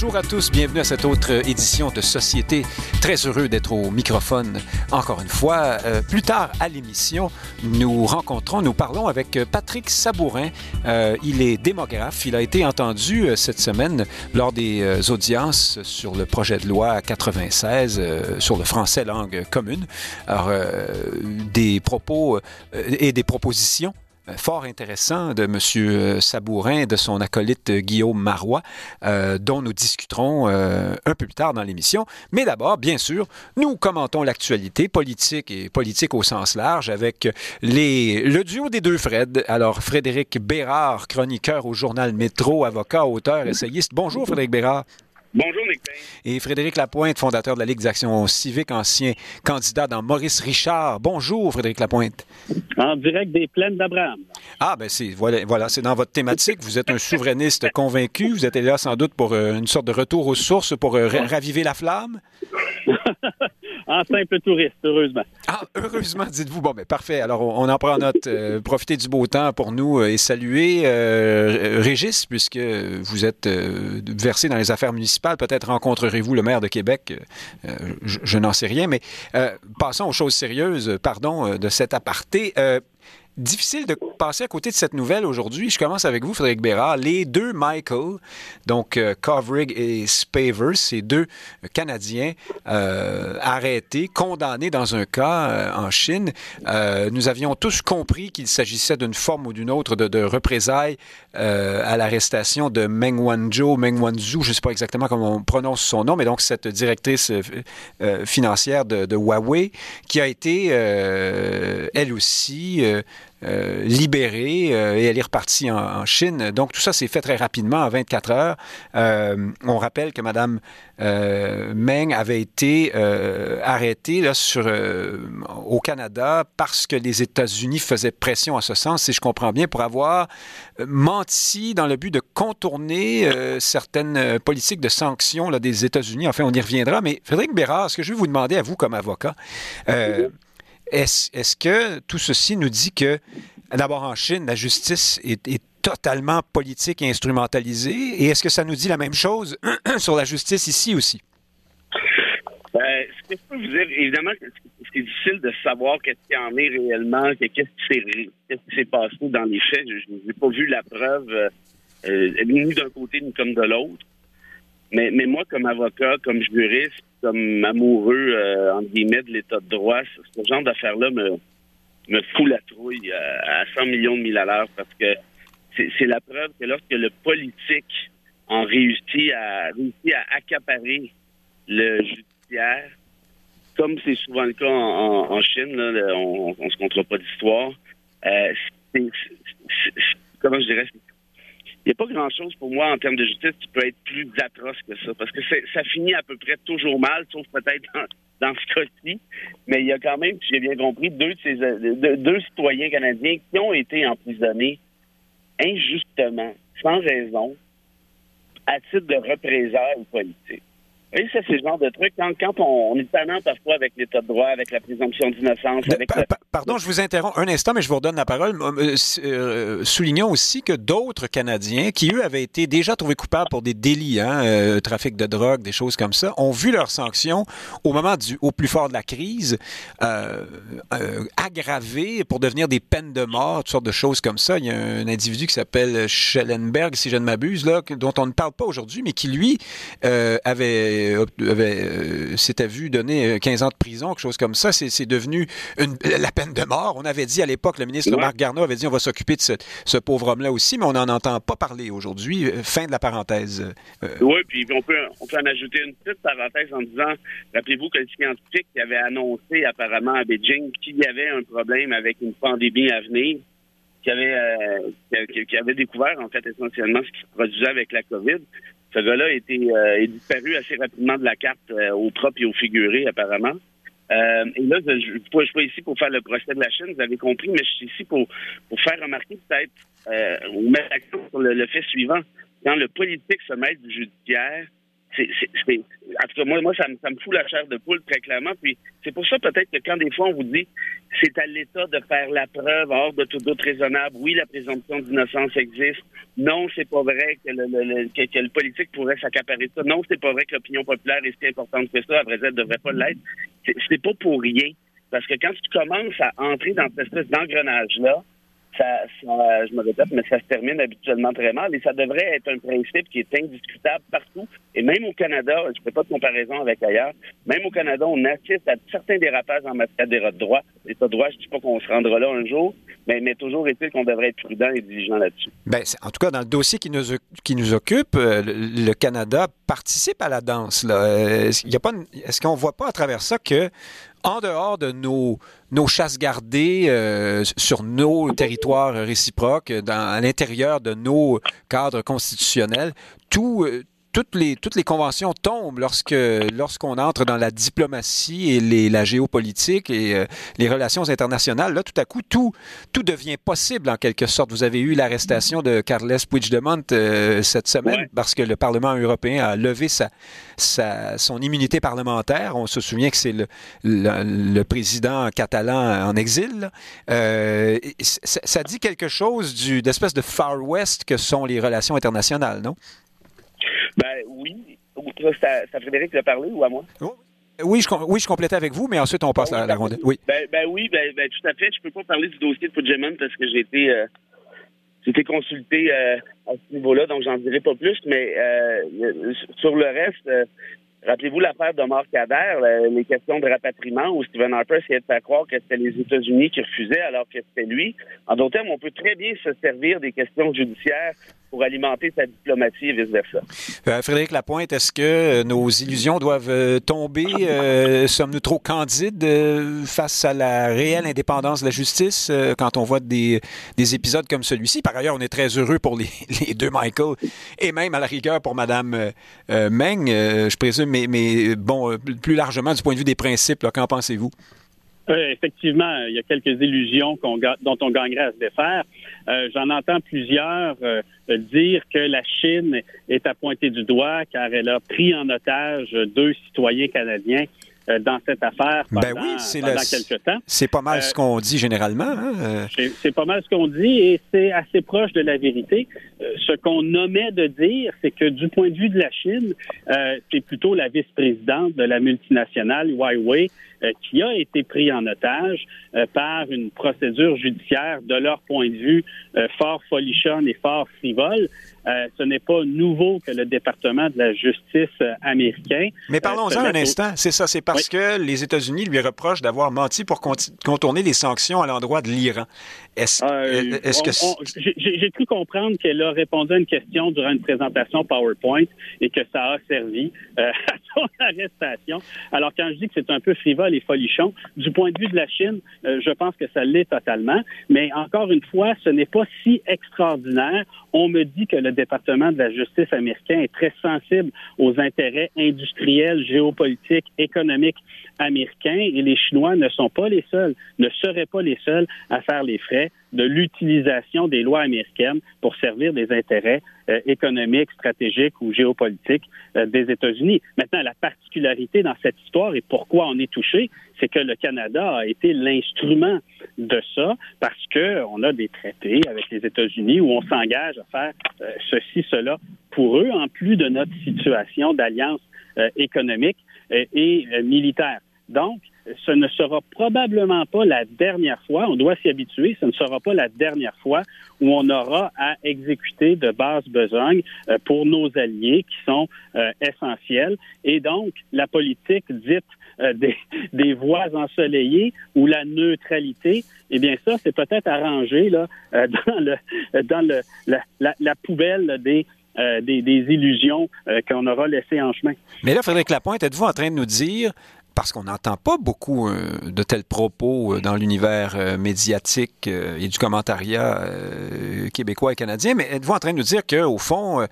Bonjour à tous, bienvenue à cette autre édition de Société. Très heureux d'être au microphone encore une fois. Euh, plus tard à l'émission, nous rencontrons, nous parlons avec Patrick Sabourin. Euh, il est démographe. Il a été entendu euh, cette semaine lors des audiences sur le projet de loi 96 euh, sur le français langue commune. Alors, des propos et des propositions fort intéressant de M. Sabourin et de son acolyte euh, Guillaume Marois, euh, dont nous discuterons euh, un peu plus tard dans l'émission. Mais d'abord, bien sûr, nous commentons l'actualité politique et politique au sens large avec le duo des deux Fred. Alors, Frédéric Bérard, chroniqueur au journal Métro, avocat, auteur, essayiste. Bonjour, Frédéric Bérard. Bonjour, Nick Payne. Et Frédéric Lapointe, fondateur de la Ligue d'action civique, ancien candidat dans Maurice Richard. Bonjour, Frédéric Lapointe. En direct des plaines d'Abraham. Ah, ben c'est voilà, voilà c'est dans votre thématique. Vous êtes un souverainiste convaincu. Vous êtes là sans doute pour euh, une sorte de retour aux sources pour euh, ra- raviver la flamme. en simple touriste, heureusement. Ah, heureusement, dites-vous. Bon, ben parfait. Alors, on, en prend note. Euh, profitez du beau temps pour nous euh, et saluer euh, Régis, puisque vous êtes versé dans les affaires municipales. Peut-être rencontrerez-vous le maire de Québec. Je n'en sais rien, mais passons aux choses sérieuses. Pardon de cet aparté. Euh, Difficile de passer à côté de cette nouvelle aujourd'hui. Je commence avec vous, Frédéric Bérard. Les deux Michael, donc euh, Kovrig et Spavers, ces deux Canadiens euh, arrêtés, condamnés dans un cas euh, en Chine. Euh, nous avions tous compris qu'il s'agissait d'une forme ou d'une autre de, représailles euh, à l'arrestation de Meng Wanzhou, Meng Wanzhou, je ne sais pas exactement comment on prononce son nom, mais donc cette directrice euh, euh, financière de, Huawei, qui a été, euh, elle aussi, euh, libérée euh, et elle est repartie en, Chine. Donc tout ça s'est fait très rapidement, en 24 heures. Euh, on rappelle que Mme Meng avait été arrêtée là, sur, au Canada parce que les États-Unis faisaient pression en ce sens, si je comprends bien, pour avoir menti dans le but de contourner certaines politiques de sanctions là, des États-Unis. Enfin, on y reviendra. Mais Frédéric Bérard, ce que je vais vous demander à vous comme avocat, est-ce que tout ceci nous dit que, d'abord en Chine, la justice est, totalement politique et instrumentalisée? Et est-ce que ça nous dit la même chose sur la justice ici aussi? Euh, ce que je peux vous dire, évidemment, c'est difficile de savoir qu'est-ce qu'il y en est réellement, que- qu'est-ce qui s'est ré- qu'est-ce qui s'est passé dans les faits. Je n'ai pas vu la preuve euh, euh, ni d'un côté ni comme de l'autre. Mais, mais moi, comme avocat, comme juriste, comme amoureux, euh, entre guillemets, de l'état de droit, ce, genre d'affaires-là me, me fout la trouille euh, à 100 millions de mille à l'heure parce que c'est c'est la preuve que lorsque le politique en réussit à, réussit à accaparer le judiciaire, comme c'est souvent le cas en, en- en Chine, là, on, on se comptera pas d'histoire. euh, c'est- c'est- c'est- comment je dirais Il n'y a pas grand-chose pour moi en termes de justice qui peut être plus atroce que ça, parce que ça finit à peu près toujours mal, sauf peut-être dans, ce cas-ci. Mais il y a quand même, si j'ai bien compris, deux, de ces, de- deux citoyens canadiens qui ont été emprisonnés injustement, sans raison, à titre de représailles politiques. Voyez, ça, c'est le genre de truc. Quand, quand on, on est tannant parfois avec l'état de droit, avec la présomption d'innocence, avec pa- pardon, je vous interromps un instant, mais je vous redonne la parole. Euh, euh, soulignons aussi que d'autres Canadiens, qui eux avaient été déjà trouvés coupables pour des délits, hein, euh, trafic de drogue, des choses comme ça, ont vu leurs sanctions au moment du, au plus fort de la crise euh, aggravées pour devenir des peines de mort, toutes sortes de choses comme ça. Il y a un individu qui s'appelle Schellenberg, si je ne m'abuse, là, dont on ne parle pas aujourd'hui, mais qui lui euh, avait, avait euh, s'était vu donner euh, 15 ans de prison, quelque chose comme ça. C'est devenu une- la peine de mort. On avait dit à l'époque, le ministre Ouais. Marc Garneau avait dit on va s'occuper de ce, ce pauvre homme-là aussi, mais on n'en entend pas parler aujourd'hui. Euh, Fin de la parenthèse. Euh, Oui, puis on peut, on peut en ajouter une petite parenthèse en disant, rappelez-vous que le scientifique qui avait annoncé apparemment à Beijing qu'il y avait un problème avec une pandémie à venir, qui avait, euh, qui avait découvert en fait essentiellement ce qui se produisait avec la COVID, ce gars-là a été euh, est disparu assez rapidement de la carte euh, au propre et au figuré apparemment. Euh, et là, je ne suis pas ici pour faire le procès de la Chine, vous avez compris, mais je suis ici pour, pour faire remarquer peut-être euh, ou mettre l'accent sur le, le fait suivant. Quand le politique se mêle du judiciaire, en tout cas, moi, moi ça, me, ça me fout la chair de poule, très clairement. Puis c'est pour ça, peut-être, que quand des fois, on vous dit c'est à l'État de faire la preuve hors de tout doute raisonnable, oui, la présomption d'innocence existe. Non, c'est pas vrai que le, que, le politique pourrait s'accaparer ça. Non, c'est pas vrai que l'opinion populaire est si importante que ça. À vrai dire, elle devrait pas l'être. C'est pas pour rien. Parce que quand tu commences à entrer dans cette espèce d'engrenage-là, ça, je me répète, mais ça se termine habituellement très mal et ça devrait être un principe qui est indiscutable partout. Et même au Canada, je ne fais pas de comparaison avec ailleurs, même au Canada, on assiste à certains dérapages en matière d'état de droit. Je ne dis pas qu'on se rendra là un jour, mais, toujours est-il qu'on devrait être prudent et diligent là-dessus. Ben, en tout cas, dans le dossier qui nous, qui nous occupe, euh, le, Canada participe à la danse. Euh, est-ce qu'on ne voit pas à travers ça que en dehors de nos, nos chasses gardées euh, sur nos territoires réciproques, dans, à l'intérieur de nos cadres constitutionnels, tout, euh, toutes les, toutes les conventions tombent lorsque lorsqu'on entre dans la diplomatie et les, la géopolitique et euh, les relations internationales. Là, tout à coup, tout, tout devient possible en quelque sorte. Vous avez eu l'arrestation de Carles Puigdemont euh, cette semaine parce que le Parlement européen a levé sa, sa, son immunité parlementaire. On se souvient que c'est le, le, président catalan en exil. Euh, ça, ça, dit quelque chose du, d'espèce de Far West que sont les relations internationales, non? Ben oui. À, Frédéric de parler ou à moi? Oh, oui, je, oui, je complétais avec vous, mais ensuite on passe à la, ronde. Oui. Ben, ben oui, ben, ben, tout à fait. Je peux pas parler du dossier de Puigdemont parce que j'ai été, euh, été consulté euh, à ce niveau-là, donc j'en dirai pas plus. Mais euh, sur le reste, rappelez-vous l'affaire d'Omar Kader, les questions de rapatriement où Stephen Harper essayait de faire croire que c'était les États-Unis qui refusaient alors que c'était lui. En d'autres termes, on peut très bien se servir des questions judiciaires pour alimenter sa diplomatie et vice-versa. Euh, Frédéric Lapointe, est-ce que euh, nos illusions doivent euh, tomber? Sommes-nous trop candides face à la réelle indépendance de la justice quand on voit des, des épisodes comme celui-ci? Par ailleurs, on est très heureux pour les, les, deux Michael et même à la rigueur pour Mme Meng, je présume, mais, mais bon, plus largement du point de vue des principes, qu'en pensez-vous? Effectivement, il y a quelques illusions dont on gagnerait à se défaire. Euh, j'en entends plusieurs euh, dire que la Chine est à pointer du doigt car elle a pris en otage deux citoyens canadiens euh, dans cette affaire ben pendant, ben quelques temps. C'est pas mal ce qu'on dit généralement. Hein? C'est pas mal ce qu'on dit et c'est assez proche de la vérité. ce qu'on nommait de dire, c'est que du point de vue de la Chine, c'est plutôt la vice-présidente de la multinationale Huawei euh, qui a été pris en otage euh, par une procédure judiciaire de leur point de vue euh, fort folichonne et fort frivole. Euh, ce n'est pas nouveau que le département de la justice euh, américain. Mais parlons-en un instant. C'est ça, c'est parce que les États-Unis lui reprochent d'avoir menti pour contourner les sanctions à l'endroit de l'Iran. Est-ce euh, que j'ai cru comprendre qu'elle a répondu à une question durant une présentation PowerPoint et que ça a servi à son arrestation. Alors quand je dis que c'est un peu frivole et folichon, du point de vue de la Chine, je pense que ça l'est totalement. Mais encore une fois, ce n'est pas si extraordinaire. On me dit que le département de la justice américain est très sensible aux intérêts industriels, géopolitiques, économiques américains et les Chinois ne sont pas les seuls, ne seraient pas les seuls à faire les frais de l'utilisation des lois américaines pour servir des intérêts euh, économiques, stratégiques ou géopolitiques euh, des États-Unis. Maintenant, la particularité dans cette histoire et pourquoi on est touché, c'est que le Canada a été l'instrument de ça parce que on a des traités avec les États-Unis où on s'engage à faire euh, ceci, cela pour eux, en plus de notre situation d'alliance économique et militaire. Donc, ce ne sera probablement pas la dernière fois, on doit s'y habituer, ce ne sera pas la dernière fois où on aura à exécuter de basse besogne euh, pour nos alliés qui sont euh, essentiels. Et donc, la politique dite euh, des, voies ensoleillées ou la neutralité, eh bien ça, c'est peut-être arrangé là, dans, la, poubelle des, illusions qu'on aura laissées en chemin. Mais là, Frédéric Lapointe, êtes-vous en train de nous dire parce qu'on n'entend pas beaucoup de tels propos dans l'univers médiatique et du commentariat québécois et canadien, mais êtes-vous en train de nous dire qu'au fond,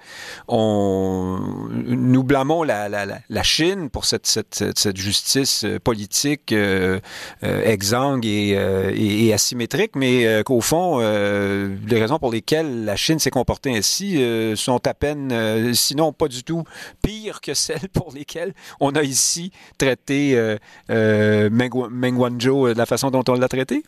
on, nous blâmons la, Chine pour cette, justice politique exsangue et, et, asymétrique, mais qu'au fond, les raisons pour lesquelles la Chine s'est comportée ainsi sont à peine, sinon pas du tout, pires que celles pour lesquelles on a ici traité euh, euh, Wanzhou de la façon dont on l'a traité?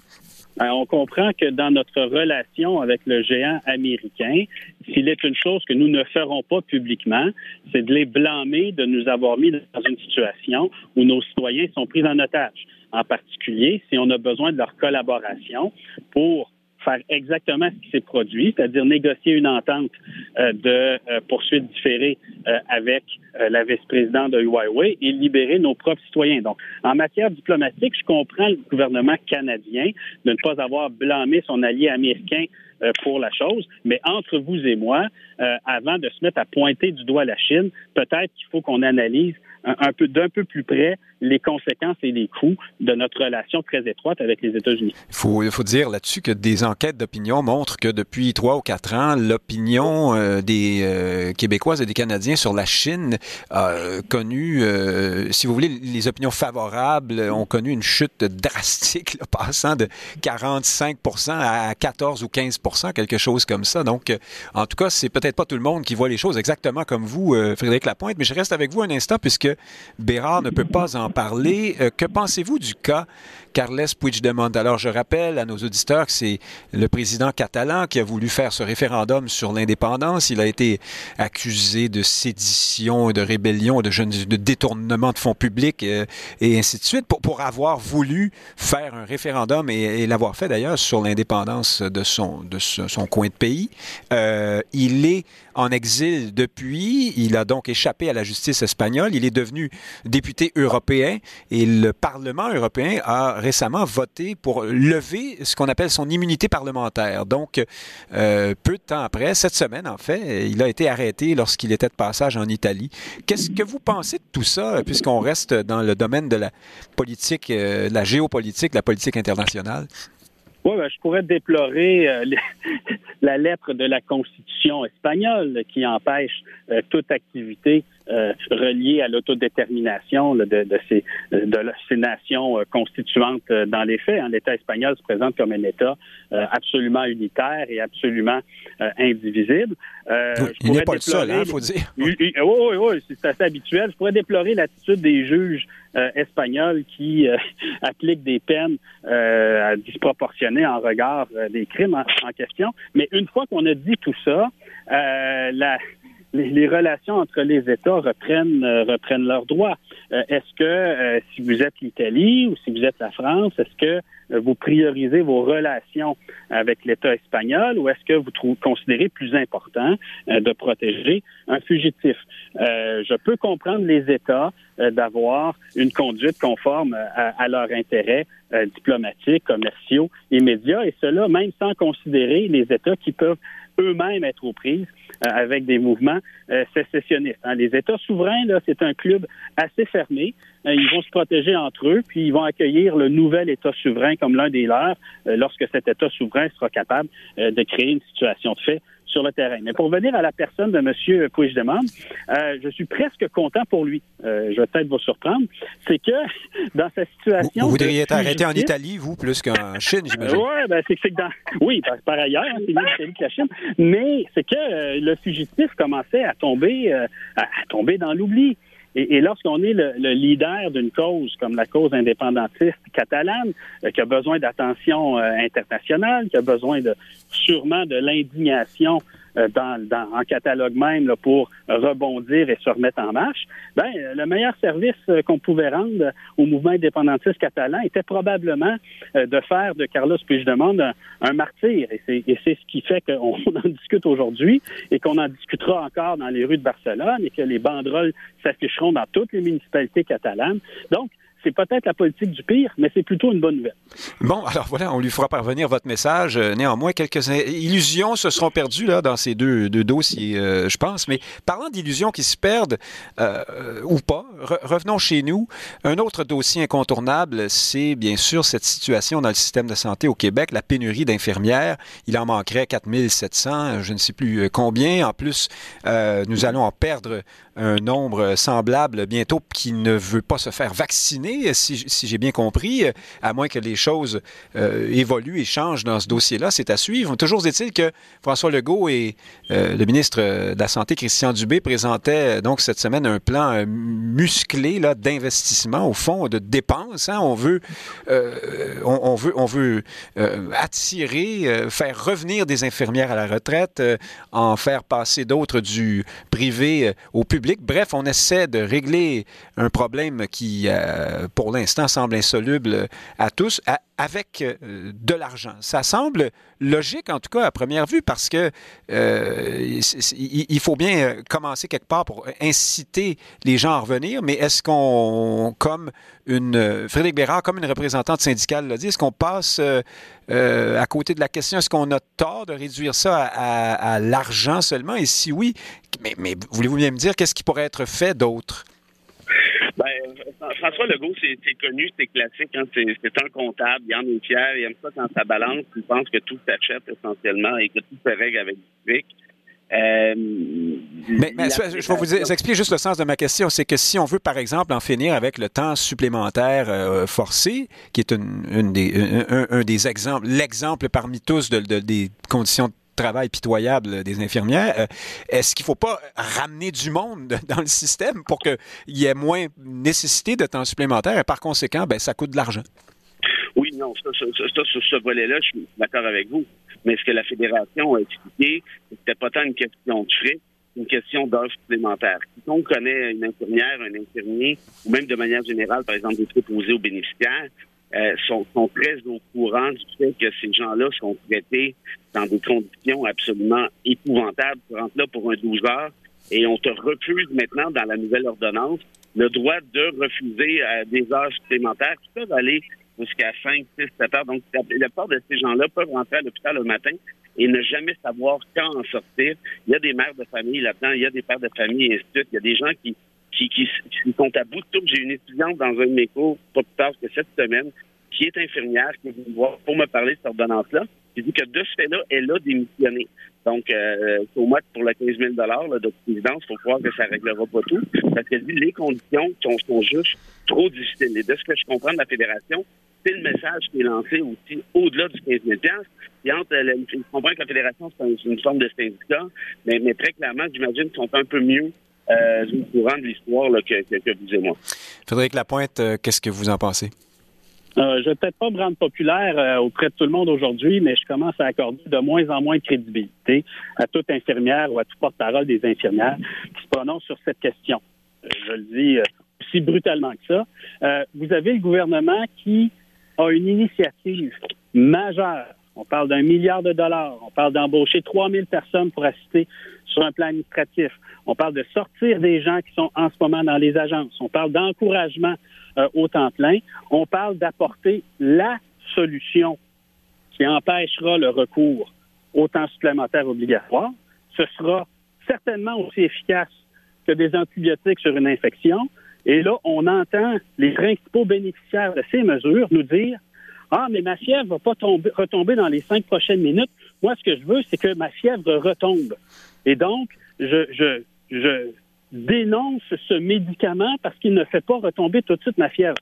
Ben, on comprend que dans notre relation avec le géant américain, s'il est une chose que nous ne ferons pas publiquement, c'est de les blâmer de nous avoir mis dans une situation où nos citoyens sont pris en otage. En particulier, si on a besoin de leur collaboration pour faire exactement ce qui s'est produit, c'est-à-dire négocier une entente euh, de euh, poursuite différée euh, avec la vice-présidente de Huawei et libérer nos propres citoyens. Donc, en matière diplomatique, je comprends le gouvernement canadien de ne pas avoir blâmé son allié américain pour la chose, mais entre vous et moi, avant de se mettre à pointer du doigt la Chine, peut-être qu'il faut qu'on analyse un, peu d'un peu plus près les conséquences et les coûts de notre relation très étroite avec les États-Unis. Il faut, faut dire là-dessus que des enquêtes d'opinion montrent que depuis trois ou quatre ans, l'opinion euh, des euh, Québécoises et des Canadiens sur la Chine a connu, euh, si vous voulez, les opinions favorables ont connu une chute drastique, passant de 45 à 14 ou 15 quelque chose comme ça. Donc, en tout cas, c'est peut-être pas tout le monde qui voit les choses exactement comme vous, Frédéric Lapointe, mais je reste avec vous un instant puisque Bérard ne peut pas en parler. Euh, que pensez-vous du cas Carles Puigdemont? Alors, je rappelle à nos auditeurs que c'est le président catalan qui a voulu faire ce référendum sur l'indépendance. Il a été accusé de sédition, de rébellion, de, détournement de fonds publics euh, et ainsi de suite pour, avoir voulu faire un référendum et, l'avoir fait d'ailleurs sur l'indépendance de son, de son coin de pays. Euh, il est en exil depuis. Il a donc échappé à la justice espagnole. Il est devenu député européen et le Parlement européen a récemment voté pour lever ce qu'on appelle son immunité parlementaire. Donc, euh, peu de temps après, cette semaine en fait, il a été arrêté lorsqu'il était de passage en Italie. Qu'est-ce que vous pensez de tout ça, puisqu'on reste dans le domaine de la politique, euh, de la géopolitique, de la politique internationale? Oui, ben, je pourrais déplorer euh, la lettre de la Constitution espagnole qui empêche toute activité euh, reliée à l'autodétermination de, de, ces, de ces nations constituantes dans les faits. Hein. L'État espagnol se présente comme un État absolument unitaire et absolument indivisible. il n'est pas le seul, il hein, faut dire. Oui, oui, oui, c'est assez habituel. Je pourrais déplorer l'attitude des juges espagnols qui appliquent des peines disproportionnées en regard des crimes en, en question. Mais une fois qu'on a dit tout ça, euh, la, les, relations entre les États reprennent, euh, reprennent leurs droits. Euh, est-ce que si vous êtes l'Italie ou si vous êtes la France, est-ce que vous priorisez vos relations avec l'État espagnol ou est-ce que vous trouvez, considérez plus important de protéger un fugitif? je peux comprendre les États d'avoir une conduite conforme à, à leurs intérêts diplomatiques, commerciaux et médias, et cela même sans considérer les États qui peuvent eux-mêmes être aux prises euh, avec des mouvements euh, sécessionnistes. Hein. Les États souverains, là, c'est un club assez fermé. Euh, ils vont se protéger entre eux, puis ils vont accueillir le nouvel État souverain comme l'un des leurs lorsque cet État souverain sera capable de créer une situation de fait sur le terrain. Mais pour venir à la personne de M. Puigdemont, euh, je suis presque content pour lui. Euh, je vais peut-être vous surprendre. C'est que dans sa situation... Vous, voudriez être arrêté en Italie, vous, plus qu'en Chine, j'imagine. oui, ben, c'est que dans... Oui, par, ailleurs, hein, c'est mieux l'Italie que la Chine. Mais c'est que euh, le fugitif commençait à tomber, euh, à tomber dans l'oubli. Et, lorsqu'on est le, leader d'une cause comme la cause indépendantiste catalane, euh, qui a besoin d'attention euh, internationale, qui a besoin de sûrement de l'indignation euh, dans, en catalogue même pour rebondir et se remettre en marche, ben, le meilleur service euh, qu'on pouvait rendre au mouvement indépendantiste catalan était probablement euh, de faire de Carlos Puigdemont un, un martyr. Et c'est ce qui fait qu'on en discute aujourd'hui et qu'on en discutera encore dans les rues de Barcelone et que les banderoles s'afficheront dans toutes les municipalités catalanes. Donc, c'est peut-être la politique du pire, mais c'est plutôt une bonne nouvelle. Bon, alors voilà, on lui fera parvenir votre message. Euh, néanmoins, quelques illusions se seront perdues là, dans ces deux, dossiers, euh, je pense. Mais parlant d'illusions qui se perdent, euh, ou pas, revenons chez nous. Un autre dossier incontournable, c'est bien sûr cette situation dans le système de santé au Québec, la pénurie d'infirmières. Il en manquerait 4700, je ne sais plus combien. En plus, nous allons en perdre un nombre semblable bientôt qui ne veut pas se faire vacciner, si, j'ai bien compris, à moins que les choses euh, évoluent et changent dans ce dossier-là. C'est à suivre. Toujours est-il que François Legault et euh, le ministre de la Santé, Christian Dubé, présentaient donc cette semaine un plan euh, musclé d'investissement, au fond, de dépenses. Hein. On veut, on, veut, on veut attirer, faire revenir des infirmières à la retraite, en faire passer d'autres du privé au public Bref, on essaie de régler un problème qui, euh, pour l'instant, semble insoluble à tous avec euh, de l'argent. Ça semble logique, en tout cas, à première vue, parce que euh, il faut bien commencer quelque part pour inciter les gens à revenir, mais est-ce qu'on, comme une Frédéric Bérard, comme une représentante syndicale l'a dit, est-ce qu'on passe à côté de la question, est-ce qu'on a tort de réduire ça à, l'argent seulement? Et si oui, mais, mais voulez-vous bien me dire qu'est-ce qui pourrait être fait d'autre? Ben, François Legault, c'est connu, c'est classique. Hein, c'est un comptable, il en est fier, il aime ça quand ça balance, il pense que tout s'achète essentiellement et que tout se règle avec du fric. Euh, mais, je vais vous expliquer juste le sens de ma question. C'est que si on veut, par exemple, en finir avec le temps supplémentaire euh, forcé, qui est une, des, un, des exemples, l'exemple parmi tous de, des conditions de travail pitoyable des infirmières, euh, est-ce qu'il ne faut pas ramener du monde dans le système pour qu'il y ait moins nécessité de temps supplémentaire et par conséquent, ben, ça coûte de l'argent? Oui, non, ça, sur ce volet-là, je suis d'accord avec vous. Mais ce que la Fédération a expliqué, c'était pas tant une question de frais, une question d'offre supplémentaire. Si on connaît une infirmière, un infirmier, ou même de manière générale, par exemple, des préposés aux bénéficiaires, euh, sont, sont, très au courant du fait que ces gens-là sont traités dans des conditions absolument épouvantables. Tu rentres là pour un 12 heures et on te refuse maintenant dans la nouvelle ordonnance le droit de refuser euh, des heures supplémentaires qui peuvent aller jusqu'à 5, 6, 7 heures. Donc, la plupart de ces gens-là peuvent rentrer à l'hôpital le matin et ne jamais savoir quand en sortir. Il y a des mères de famille là-dedans, il y a des pères de famille, et ainsi de suite. Il y a des gens qui qui, qui, sont à bout de tout. J'ai une étudiante dans un de mes cours, pas plus tard que cette semaine, qui est infirmière, qui est venue me voir pour me parler de cette ordonnance-là. Qui dit que de ce fait-là, elle a démissionné. Donc, euh, au moins pour le 15 000 de présidence, il faut croire que ça ne réglera pas tout. Parce qu'elle dit les conditions sont, juste trop difficiles. Et de ce que je comprends de la Fédération, c'est le message qui est lancé aussi au-delà du 15 000 Et entre, je comprends que la Fédération, c'est une forme de syndicat, mais, mais très clairement, j'imagine qu'ils sont un peu mieux euh, au courant de l'histoire que, que, vous et moi. Frédéric Lapointe, euh, qu'est-ce que vous en pensez? Euh, je vais peut-être pas me rendre populaire euh, auprès de tout le monde aujourd'hui, mais je commence à accorder de moins en moins de crédibilité à toute infirmière ou à tout porte-parole des infirmières qui se prononcent sur cette question. je le dis aussi brutalement que ça. vous avez le gouvernement qui a une initiative majeure. On parle d'un milliard de dollars. On parle d'embaucher 3000 personnes pour assister sur un plan administratif. On parle de sortir des gens qui sont en ce moment dans les agences. On parle d'encouragement euh, au temps plein. On parle d'apporter la solution qui empêchera le recours au temps supplémentaire obligatoire. Ce sera certainement aussi efficace que des antibiotiques sur une infection. Et là, on entend les principaux bénéficiaires de ces mesures nous dire Ah, mais ma fièvre va pas tomber, retomber dans les cinq prochaines minutes. Moi, ce que je veux, c'est que ma fièvre retombe. Et donc, je, je, je dénonce ce médicament parce qu'il ne fait pas retomber tout de suite ma fièvre.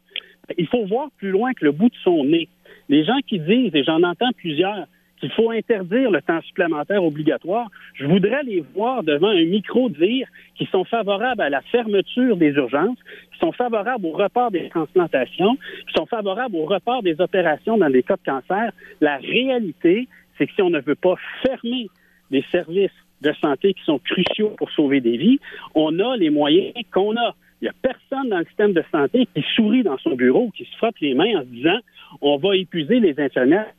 Il faut voir plus loin que le bout de son nez. Les gens qui disent, et j'en entends plusieurs, qu'il faut interdire le temps supplémentaire obligatoire, je voudrais les voir devant un micro dire qu'ils sont favorables à la fermeture des urgences, qu'ils sont favorables au report des transplantations, qu'ils sont favorables au report des opérations dans des cas de cancer. La réalité, c'est que si on ne veut pas fermer des services de santé qui sont cruciaux pour sauver des vies, on a les moyens qu'on a. Il n'y a personne dans le système de santé qui sourit dans son bureau, qui se frotte les mains en se disant on va épuiser les infirmières.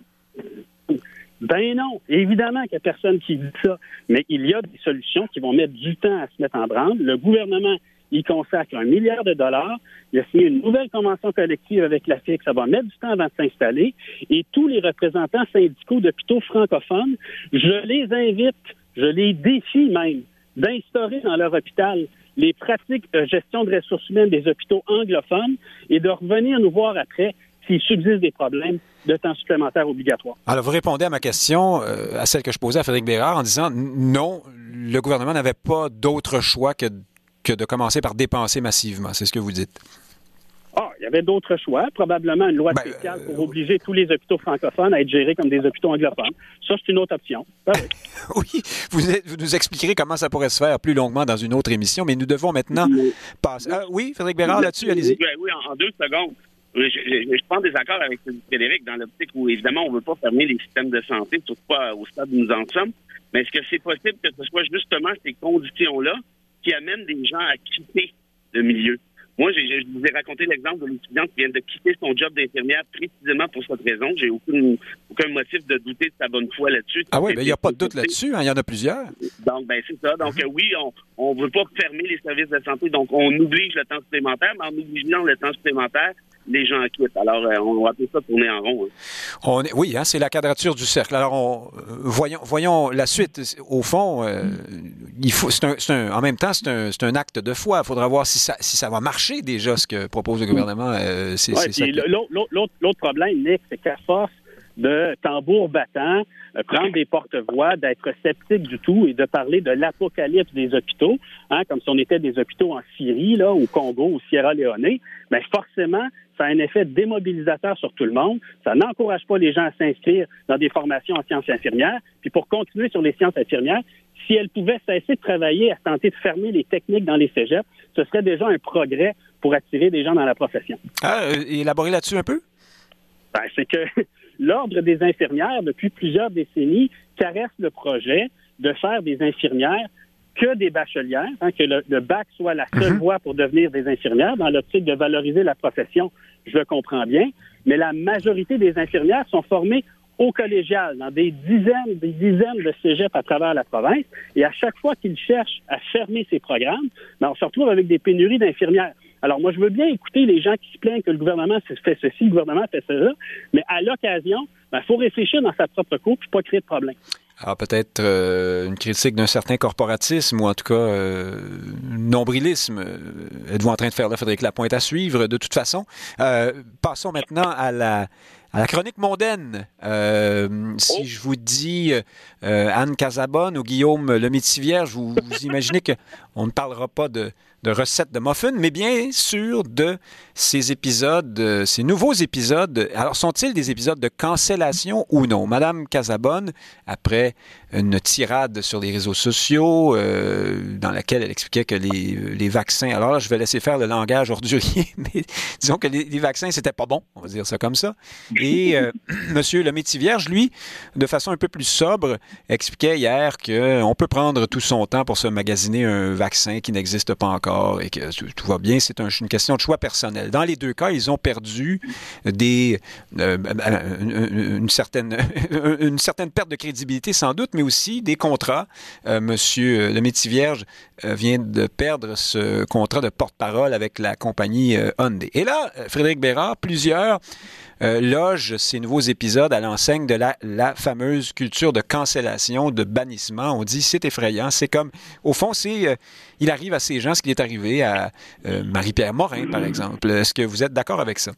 Ben non, évidemment qu'il n'y a personne qui dit ça, mais il y a des solutions qui vont mettre du temps à se mettre en branle. Le gouvernement Il consacre un milliard de dollars. Il a signé une nouvelle convention collective avec la FIC. Ça va mettre du temps avant de s'installer. Et tous les représentants syndicaux d'hôpitaux francophones, je les invite, je les défie même d'instaurer dans leur hôpital les pratiques de gestion de ressources humaines des hôpitaux anglophones et de revenir nous voir après s'il subsiste des problèmes de temps supplémentaire obligatoire. Alors, vous répondez à ma question, euh, à celle que je posais à Frédéric Bérard, en disant non, le gouvernement n'avait pas d'autre choix que, que de commencer par dépenser massivement. C'est ce que vous dites. Ah, il y avait d'autres choix, probablement une loi ben, spéciale pour euh, obliger tous les hôpitaux francophones à être gérés comme des hôpitaux anglophones. Ça, c'est une autre option. oui, vous, nous expliquerez comment ça pourrait se faire plus longuement dans une autre émission, mais nous devons maintenant passer. Ah, oui, Frédéric Bérard, là-dessus, allez-y. Ben oui, en, deux secondes. Je, je, prends des accords avec Frédéric dans l'optique où, évidemment, on ne veut pas fermer les systèmes de santé, surtout pas au stade où nous en sommes. Mais est-ce que c'est possible que ce soit justement ces conditions-là qui amènent des gens à quitter le milieu? Moi, je vous ai raconté l'exemple de l'étudiante qui vient de quitter son job d'infirmière précisément pour cette raison. J'ai aucun, aucun motif de douter de sa bonne foi là-dessus. Ah oui, il n'y a pas de doute là-dessus. Hein, il y en a plusieurs. Donc, ben c'est ça. Donc, mhm. oui, on ne veut pas fermer les services de santé. Donc, on oblige le temps supplémentaire, mais en obligeant le temps supplémentaire, les gens quittent. Alors, euh, on va appeler ça tourner en rond. Hein. On oui, hein, c'est la quadrature du cercle. Alors, on, euh, voyons, voyons la suite. Au fond, euh, il faut, c'est un, en même temps, c'est un, un, acte de foi. Il faudra voir si ça, si ça va marcher déjà, ce que propose le gouvernement. c'est, l'autre, problème, Nick, c'est qu'à force de tambour battant, prendre des porte-voix, d'être sceptique du tout et de parler de l'apocalypse des hôpitaux, hein, comme si on était des hôpitaux en Syrie, là, au Congo, ou Sierra Leone, mais ben, forcément, ça a un effet démobilisateur sur tout le monde. Ça n'encourage pas les gens à s'inscrire dans des formations en sciences infirmières. Puis pour continuer sur les sciences infirmières, si elles pouvaient cesser de travailler à tenter de fermer les techniques dans les cégeps, ce serait déjà un progrès pour attirer des gens dans la profession. Ah, euh, élaborer là-dessus un peu? Ben, c'est que l'Ordre des infirmières, depuis plusieurs décennies, caresse le projet de faire des infirmières que des bachelières, hein, que le, bac soit la seule mhm. voie pour devenir des infirmières, dans l'optique de valoriser la profession, je le comprends bien, mais la majorité des infirmières sont formées au collégial, dans des dizaines, des dizaines de cégeps à travers la province, et à chaque fois qu'ils cherchent à fermer ces programmes, ben, on se retrouve avec des pénuries d'infirmières. Alors moi, je veux bien écouter les gens qui se plaignent que le gouvernement fait ceci, le gouvernement fait cela, mais à l'occasion, il ben, faut réfléchir dans sa propre cour et pas créer de problème. Alors peut-être euh, une critique d'un certain corporatisme ou en tout cas euh, nombrilisme. Euh, êtes-vous en train de faire là, Frédéric Lapointe, à suivre de toute façon? passons maintenant à la, à la chronique mondaine. si je vous dis Anne Casabonne ou Guillaume Le Vierge, vous, vous imaginez qu'on ne parlera pas de, de recettes de muffins, mais bien sûr de ces épisodes, ces nouveaux épisodes. Alors, sont-ils des épisodes de cancellation ou non? Madame Casabonne, après une tirade sur les réseaux sociaux euh, dans laquelle elle expliquait que les, vaccins, alors je vais laisser faire le langage ordurier, mais disons que les, vaccins, c'était pas bon, on va dire ça comme ça. Et euh, Monsieur le métier vierge, lui, de façon un peu plus sobre, expliquait hier qu'on peut prendre tout son temps pour se magasiner un vaccin qui n'existe pas encore et que tout, va bien. C'est une question de choix personnel. Dans les deux cas, ils ont perdu des, euh, une, certaine, une certaine perte de crédibilité sans doute, mais aussi des contrats. Euh, monsieur le métier vierge euh, vient de perdre ce contrat de porte-parole avec la compagnie Hyundai. Et là, Frédéric Bérard, plusieurs logent ces nouveaux épisodes à l'enseigne de la, la, fameuse culture de cancellation, de bannissement. On dit c'est effrayant. C'est comme, au fond, c'est il arrive à ces gens ce qui est arrivé à euh, Marie-Pierre Morin, par exemple. Est-ce que vous êtes d'accord avec ça?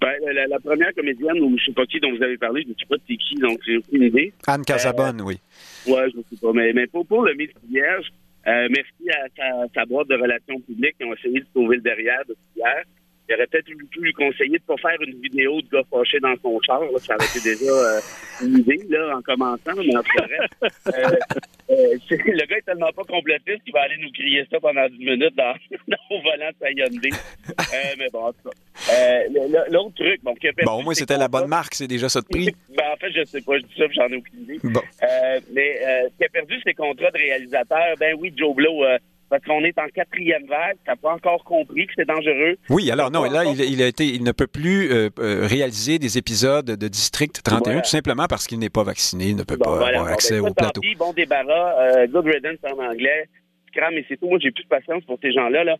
Ben, la, première comédienne, ou je ne sais pas qui dont vous avez parlé, je ne sais pas c'est qui, donc j'ai aucune idée. Anne Casabonne, oui. Oui, je ne sais pas. Mais, mais pour, pour le métier vierge, euh, merci à sa, boîte de relations publiques qui ont essayé de sauver le derrière de hier il aurait peut-être pu lui conseiller de ne pas faire une vidéo de gars fâché dans son char. Ça aurait été déjà euh, une idée là, en commençant, mais en euh, euh, le gars est tellement pas complotiste qu'il va aller nous crier ça pendant 10 minutes dans, au volant de sa Hyundai. mais bon, en tout cas. L'autre truc, bon, Bon, au moins, c'était la bonne marque, c'est déjà ça de prix. ben, en fait, je sais pas, je dis ça, j'en ai aucune idée. Bon. mais ce qui a perdu ses contrats de réalisateur, ben oui, Joe Blow parce qu'on est en quatrième vague, t'as pas encore compris que c'est dangereux. Oui, alors non, là, il, a été, il ne peut plus euh, euh, réaliser des épisodes de District 31 tout simplement parce qu'il n'est pas vacciné, il ne peut pas avoir accès ben, au plateau. bon débarras, euh, good riddance en anglais. tu crames et c'est tout. Moi, j'ai plus de patience pour ces gens-là. Là.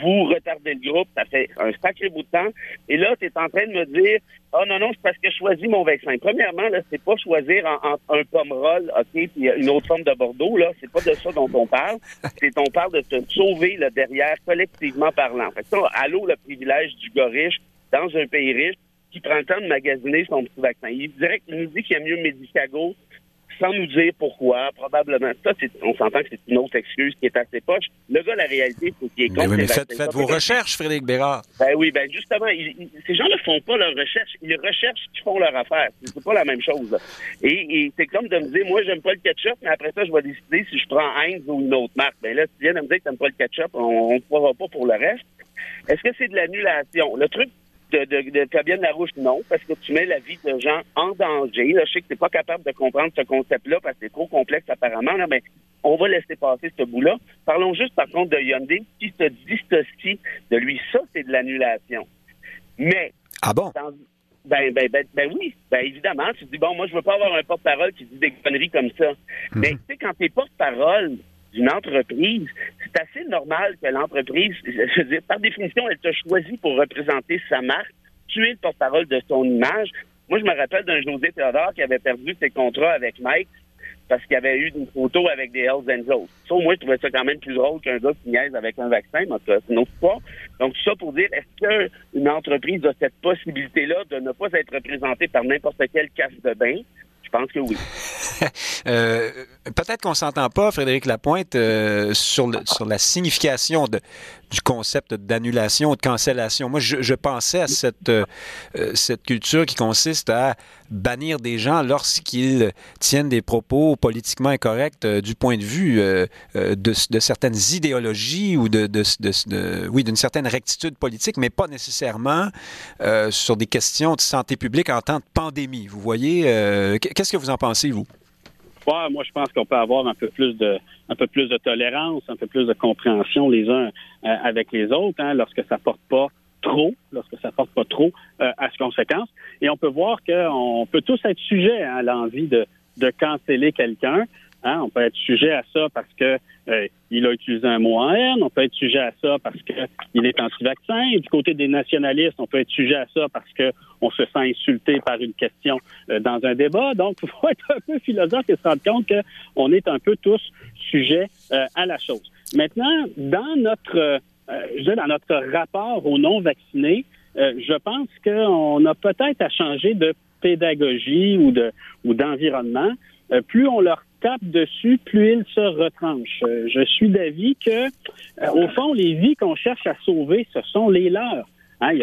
Vous retardez le groupe, ça fait un sacré bout de temps. Et là, tu es en train de me dire Oh non, non, c'est parce que je choisis mon vaccin. Premièrement, là, c'est pas choisir en, un pomme roll, OK, puis une autre forme de Bordeaux, là. C'est pas de ça dont on parle. C'est on parle de te sauver là, derrière, collectivement parlant. Fait que allô le privilège du gars riche dans un pays riche qui prend le temps de magasiner son petit vaccin. Il dirait qu'il nous dit qu'il y a mieux Medicago sans nous dire pourquoi, probablement. Ça, on s'entend que c'est une autre excuse qui est assez poche. Le gars, la réalité, c'est qu'il est contre. Mais, faites, vos recherches, Frédéric Bérard. Ben oui, ben justement, ces gens ne font pas leurs recherches. Ils recherchent qui font leur affaire. C'est pas la même chose. Et, c'est comme de me dire, moi, j'aime pas le ketchup, mais après ça, je vais décider si je prends Heinz ou une autre marque. Ben là, si tu viens de me dire que t'aimes pas le ketchup, on ne pourra pas pour le reste. Est-ce que c'est de l'annulation? Le truc de, de, de, Fabienne Larouche, non, parce que tu mets la vie de gens en danger. Là, je sais que tu n'es pas capable de comprendre ce concept-là parce que c'est trop complexe apparemment, là, mais on va laisser passer ce bout-là. Parlons juste par contre de Hyundai qui se dissocie de lui. Ça, c'est de l'annulation. Mais... Ah bon? ben, ben, ben, ben, oui, ben évidemment. Tu dis, bon, moi, je veux pas avoir un porte-parole qui dit des conneries comme ça. Mhm. Mais tu sais, quand t'es porte-parole d'une entreprise, c'est assez normal que l'entreprise, je veux dire, par définition, elle te choisit pour représenter sa marque. Tu es le porte-parole de son image. Moi, je me rappelle d'un José Théodore qui avait perdu ses contrats avec Mike parce qu'il avait eu une photo avec des Hells Angels. Ça, moi, je trouvais ça quand même plus drôle qu'un gars qui niaise avec un vaccin, mais c'est une autre histoire. Donc, tout ça pour dire, est-ce qu'une entreprise a cette possibilité-là de ne pas être représentée par n'importe quelle casse de bain? Je pense que oui. Euh, peut-être qu'on s'entend pas, Frédéric Lapointe, euh, sur, sur la signification de, du concept d'annulation, de cancellation. Moi, je, pensais à cette, euh, cette culture qui consiste à bannir des gens lorsqu'ils tiennent des propos politiquement incorrects du point de vue de, certaines idéologies ou de oui, d'une certaine rectitude politique, mais pas nécessairement sur des questions de santé publique en temps de pandémie. Vous voyez, qu'est-ce que vous en pensez, vous? Moi, je pense qu'on peut avoir un peu plus de un peu plus de tolérance, un peu plus de compréhension les uns euh, avec les autres, hein, lorsque ça porte pas trop, lorsque ça porte pas trop euh, à ses conséquences. Et on peut voir qu'on peut tous être sujet à l'envie de, de canceller quelqu'un. Hein, on peut être sujet à ça parce que euh, il a utilisé un mot en haine. On peut être sujet à ça parce qu'il est anti-vaccin. Du côté des nationalistes, on peut être sujet à ça parce qu'on se sent insulté par une question euh, dans un débat. Donc, il faut être un peu philosophe et se rendre compte qu'on est un peu tous sujets euh, à la chose. Maintenant, dans notre, je dans notre rapport aux non-vaccinés, je pense qu'on a peut-être à changer de pédagogie ou de ou d'environnement. plus on leur tape dessus, plus il se retranche. Euh, je suis d'avis que, euh, au fond, les vies qu'on cherche à sauver, ce sont les leurs. Hein,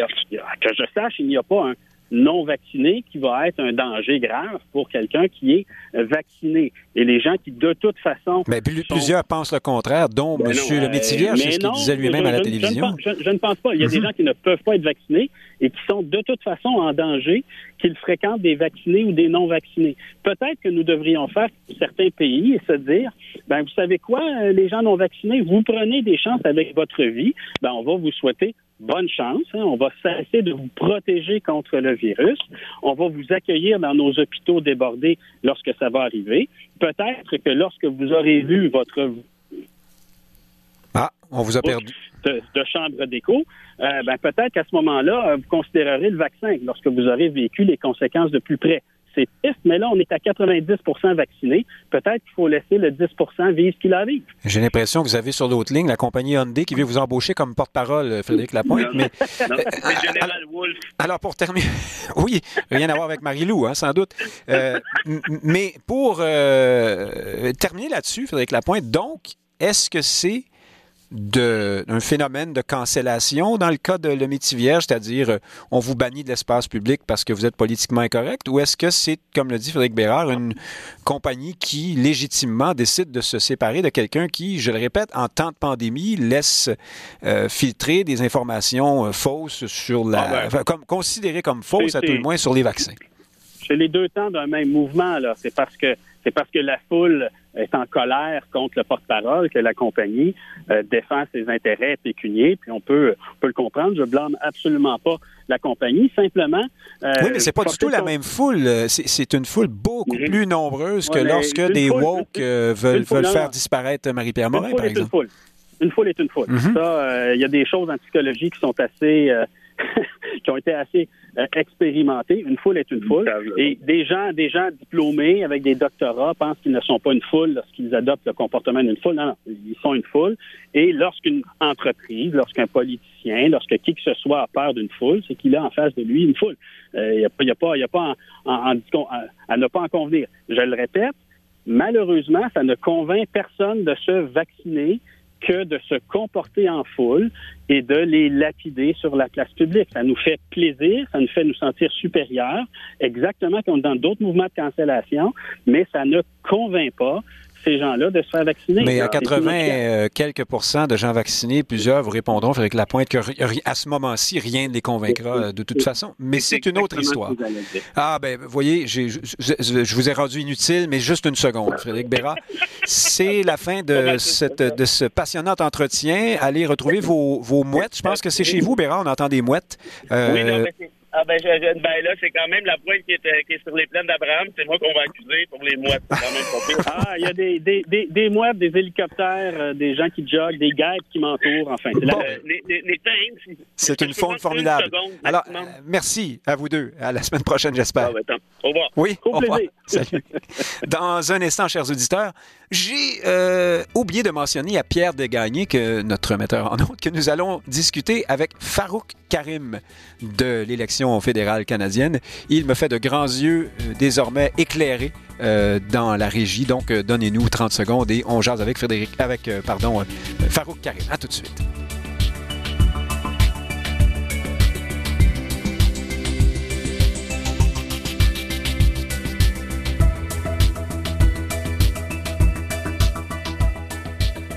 que je sache, il n'y a pas un non vacciné qui va être un danger grave pour quelqu'un qui est vacciné. Et les gens qui, de toute façon... Mais plusieurs pensent le contraire, dont ben M. le Métivier, c'est ce qu'il disait lui-même à la télévision. Je ne, pense, pas. Il y a des mhm. gens qui ne peuvent pas être vaccinés et qui sont de toute façon en danger, qu'ils fréquentent des vaccinés ou des non-vaccinés. Peut-être que nous devrions faire certains pays et se dire, ben vous savez quoi, les gens non vaccinés, vous prenez des chances avec votre vie, ben on va vous souhaiter bonne chance. Hein. On va cesser de vous protéger contre le virus. On va vous accueillir dans nos hôpitaux débordés lorsque ça va arriver. Peut-être que lorsque vous aurez vu votre ah, on vous a perdu. De, chambre d'écho, euh, ben peut-être qu'à ce moment-là, vous considérerez le vaccin lorsque vous aurez vécu les conséquences de plus près c'est triste, mais là, on est à 90% vaccinés. Peut-être qu'il faut laisser le 10 vivre ce qu'il a vécu. J'ai l'impression que vous avez sur l'autre ligne la compagnie Hyundai qui veut vous embaucher comme porte-parole, Frédéric Lapointe. mais, non, euh, Wolf. Alors, pour terminer, oui, rien à voir avec Marie-Lou, hein, sans doute. Euh, mais pour euh, terminer là-dessus, Frédéric Lapointe, donc, est-ce que c'est d'un phénomène de cancellation dans le cas de le Vierge, c'est-à-dire euh, on vous bannit de l'espace public parce que vous êtes politiquement incorrect, ou est-ce que c'est, comme le dit Frédéric Bérard, une compagnie qui légitimement décide de se séparer de quelqu'un qui, je le répète, en temps de pandémie, laisse euh, filtrer des informations euh, fausses sur la, ah ben. comme, considérées comme fausses à tout le moins sur les vaccins? C'est les deux temps d'un même mouvement là. C'est parce que c'est parce que la foule est en colère contre le porte-parole, que la compagnie euh, défend ses intérêts pécuniers, puis on peut, on peut le comprendre. Je blâme absolument pas la compagnie, simplement. Euh, oui, mais c'est pas du tout la même foule. C'est une foule beaucoup plus nombreuse que lorsque des woke euh, veulent, veulent faire disparaître Marie-Pierre Morin, par exemple. Une foule. une foule est une foule. Mhm. Ça, il y a des choses en psychologie qui sont assez qui ont été assez euh, expérimentés. Une foule est une foule. Et des gens, des gens diplômés avec des doctorats pensent qu'ils ne sont pas une foule lorsqu'ils adoptent le comportement d'une foule. Non, non, ils sont une foule. Et lorsqu'une entreprise, lorsqu'un politicien, lorsque qui que ce soit a peur d'une foule, c'est qu'il a en face de lui une foule. Euh, il n'y a, a, pas, y a pas à ne pas en convenir. Je le répète, malheureusement, ça ne convainc personne de se vacciner que de se comporter en foule et de les lapider sur la place publique. Ça nous fait plaisir, ça nous fait nous sentir supérieurs, exactement comme dans d'autres mouvements de cancellation, mais ça ne convainc pas ces gens-là de se faire vacciner. Mais à 80 euh, quelques pourcents de gens vaccinés, plusieurs vous répondront avec la pointe qu'à ce moment-ci, rien ne les convaincra euh, de toute façon. Mais c'est une autre histoire. Ah ben, vous voyez, je, je, vous ai rendu inutile, mais juste une seconde, Frédéric Béra. c'est la fin de, cette, de ce passionnant entretien. Allez retrouver vos, vos mouettes. Je pense que c'est chez vous, Béra, on entend des mouettes. Euh, oui, non, mais ah ben, je, ben là, c'est quand même la pointe qui est, euh, qui est sur les plaines d'Abraham. C'est moi qu'on va accuser pour les mouettes. C'est quand même pas Ah, il y a des, des, des, des mouettes, des hélicoptères, euh, des gens qui joguent, des guides qui m'entourent. Enfin, c'est bon. les, les, les C'est une faune formidable. Alors, euh, merci à vous deux. À la semaine prochaine, j'espère. Ah, ben, au revoir. Oui, au, revoir. Salut. Dans un instant, chers auditeurs, j'ai oublié de mentionner à Pierre Desgagnés, que notre metteur en autre, que nous allons discuter avec Farouk Karim de l'élection fédérale canadienne. Il me fait de grands yeux euh, désormais éclairés euh, dans la régie. Donc, euh, donnez-nous 30 secondes et on jase avec Frédéric, avec, pardon, Farouk Karim. À tout de suite.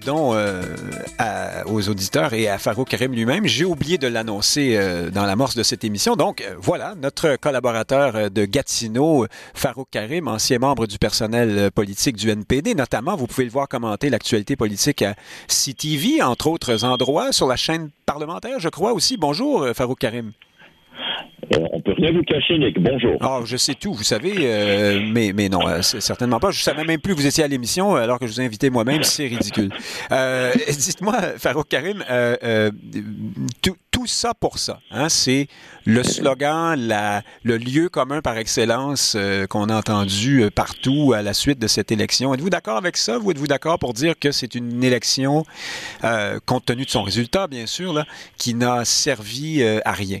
Pardon euh, aux auditeurs et à Farouk Karim lui-même. J'ai oublié de l'annoncer euh, dans l'amorce de cette émission. Donc, euh, voilà, notre collaborateur de Gatineau, Farouk Karim, ancien membre du personnel politique du NPD, notamment, vous pouvez le voir commenter l'actualité politique à CTV, entre autres endroits, sur la chaîne parlementaire, je crois aussi. Bonjour, Farouk Karim. On euh, peut rien vous cacher, Nick. Bonjour. Ah, je sais tout, vous savez, euh, mais, mais non, euh, certainement pas. Je savais même plus que vous étiez à l'émission alors que je vous ai invité moi-même. C'est ridicule. Dites-moi, Farouk Karim, tout, ça pour ça, hein, c'est le slogan, le lieu commun par excellence qu'on a entendu partout à la suite de cette élection. Êtes-vous d'accord avec ça? Ou êtes-vous d'accord pour dire que c'est une élection, compte tenu de son résultat, bien sûr, là, qui n'a servi à rien?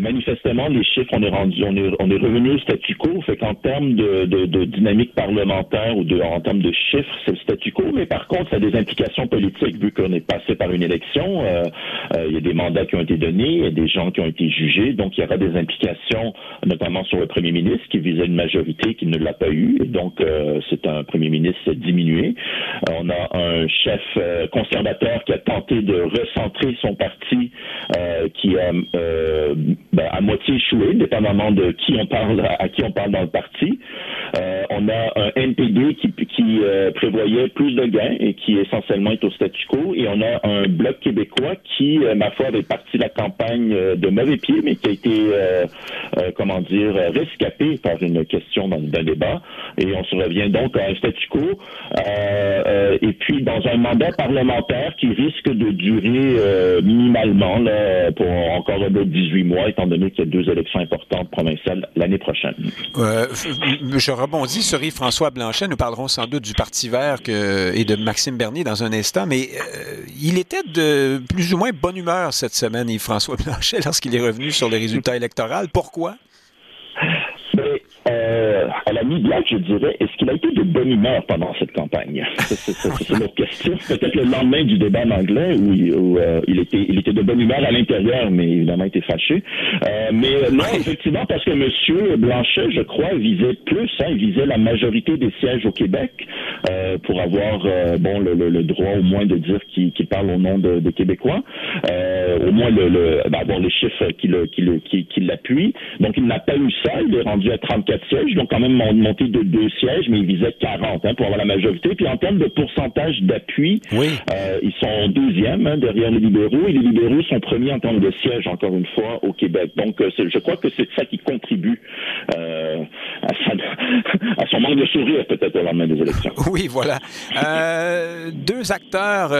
Manifestement, les chiffres, on est on est, revenu au statu quo. Fait qu'en termes de, dynamique parlementaire ou de, en termes de chiffres, c'est le statu quo. Mais par contre, ça a des implications politiques vu qu'on est passé par une élection. Euh, euh, il y a des mandats qui ont été donnés, il y a des gens qui ont été jugés. Donc, il y aura des implications, notamment sur le premier ministre qui visait une majorité qui ne l'a pas eu. Donc, euh, c'est un premier ministre diminué. on a un chef conservateur qui a tenté de recentrer son parti, qui a ben, à moitié échoué, dépendamment de qui on parle, à qui on parle dans le parti. Euh, on a un NPD qui, qui euh, prévoyait plus de gains et qui essentiellement est au statu quo. Et on a un bloc québécois qui, euh, ma foi, avait parti la campagne de mauvais pied, mais qui a été, comment dire, rescapé par une question dans, d'un débat. Et on se revient donc à un statu quo. et puis dans un mandat parlementaire qui risque de durer minimalement là, pour encore d'autres 18 mois, étant donné qu'il y a deux élections importantes provinciales l'année prochaine. Euh, je rebondis sur Yves-François Blanchet. Nous parlerons sans doute du Parti vert et de Maxime Bernier dans un instant, mais euh, il était de plus ou moins bonne humeur cette semaine, Yves-François Blanchet, lorsqu'il est revenu sur les résultats électoraux. Pourquoi? Euh, à la mi-blague, je dirais, est-ce qu'il a été de bonne humeur pendant cette campagne? C'est une autre question. Peut-être le lendemain du débat en anglais où, euh, il, était, il était de bonne humeur à l'intérieur, mais évidemment il était fâché. Euh, mais non, effectivement, parce que M. Blanchet, je crois, visait plus, hein, il visait la majorité des sièges au Québec euh, pour avoir bon le, droit au moins de dire qu'il parle au nom des Québécois, au moins le, le avoir les chiffres qui le, qui le, qui, qui l'appuient. Donc il n'a pas eu ça, il est rendu à 34 sièges, donc quand même monté de deux sièges, mais il visait 40 hein, pour avoir la majorité. Puis en termes de pourcentage d'appui, euh, ils sont deuxième hein, derrière les libéraux et les libéraux sont premiers en termes de sièges, encore une fois, au Québec. Donc euh, je crois que c'est ça qui contribue euh, à, son manque de sourire peut-être au lendemain des élections. Oui, voilà. deux acteurs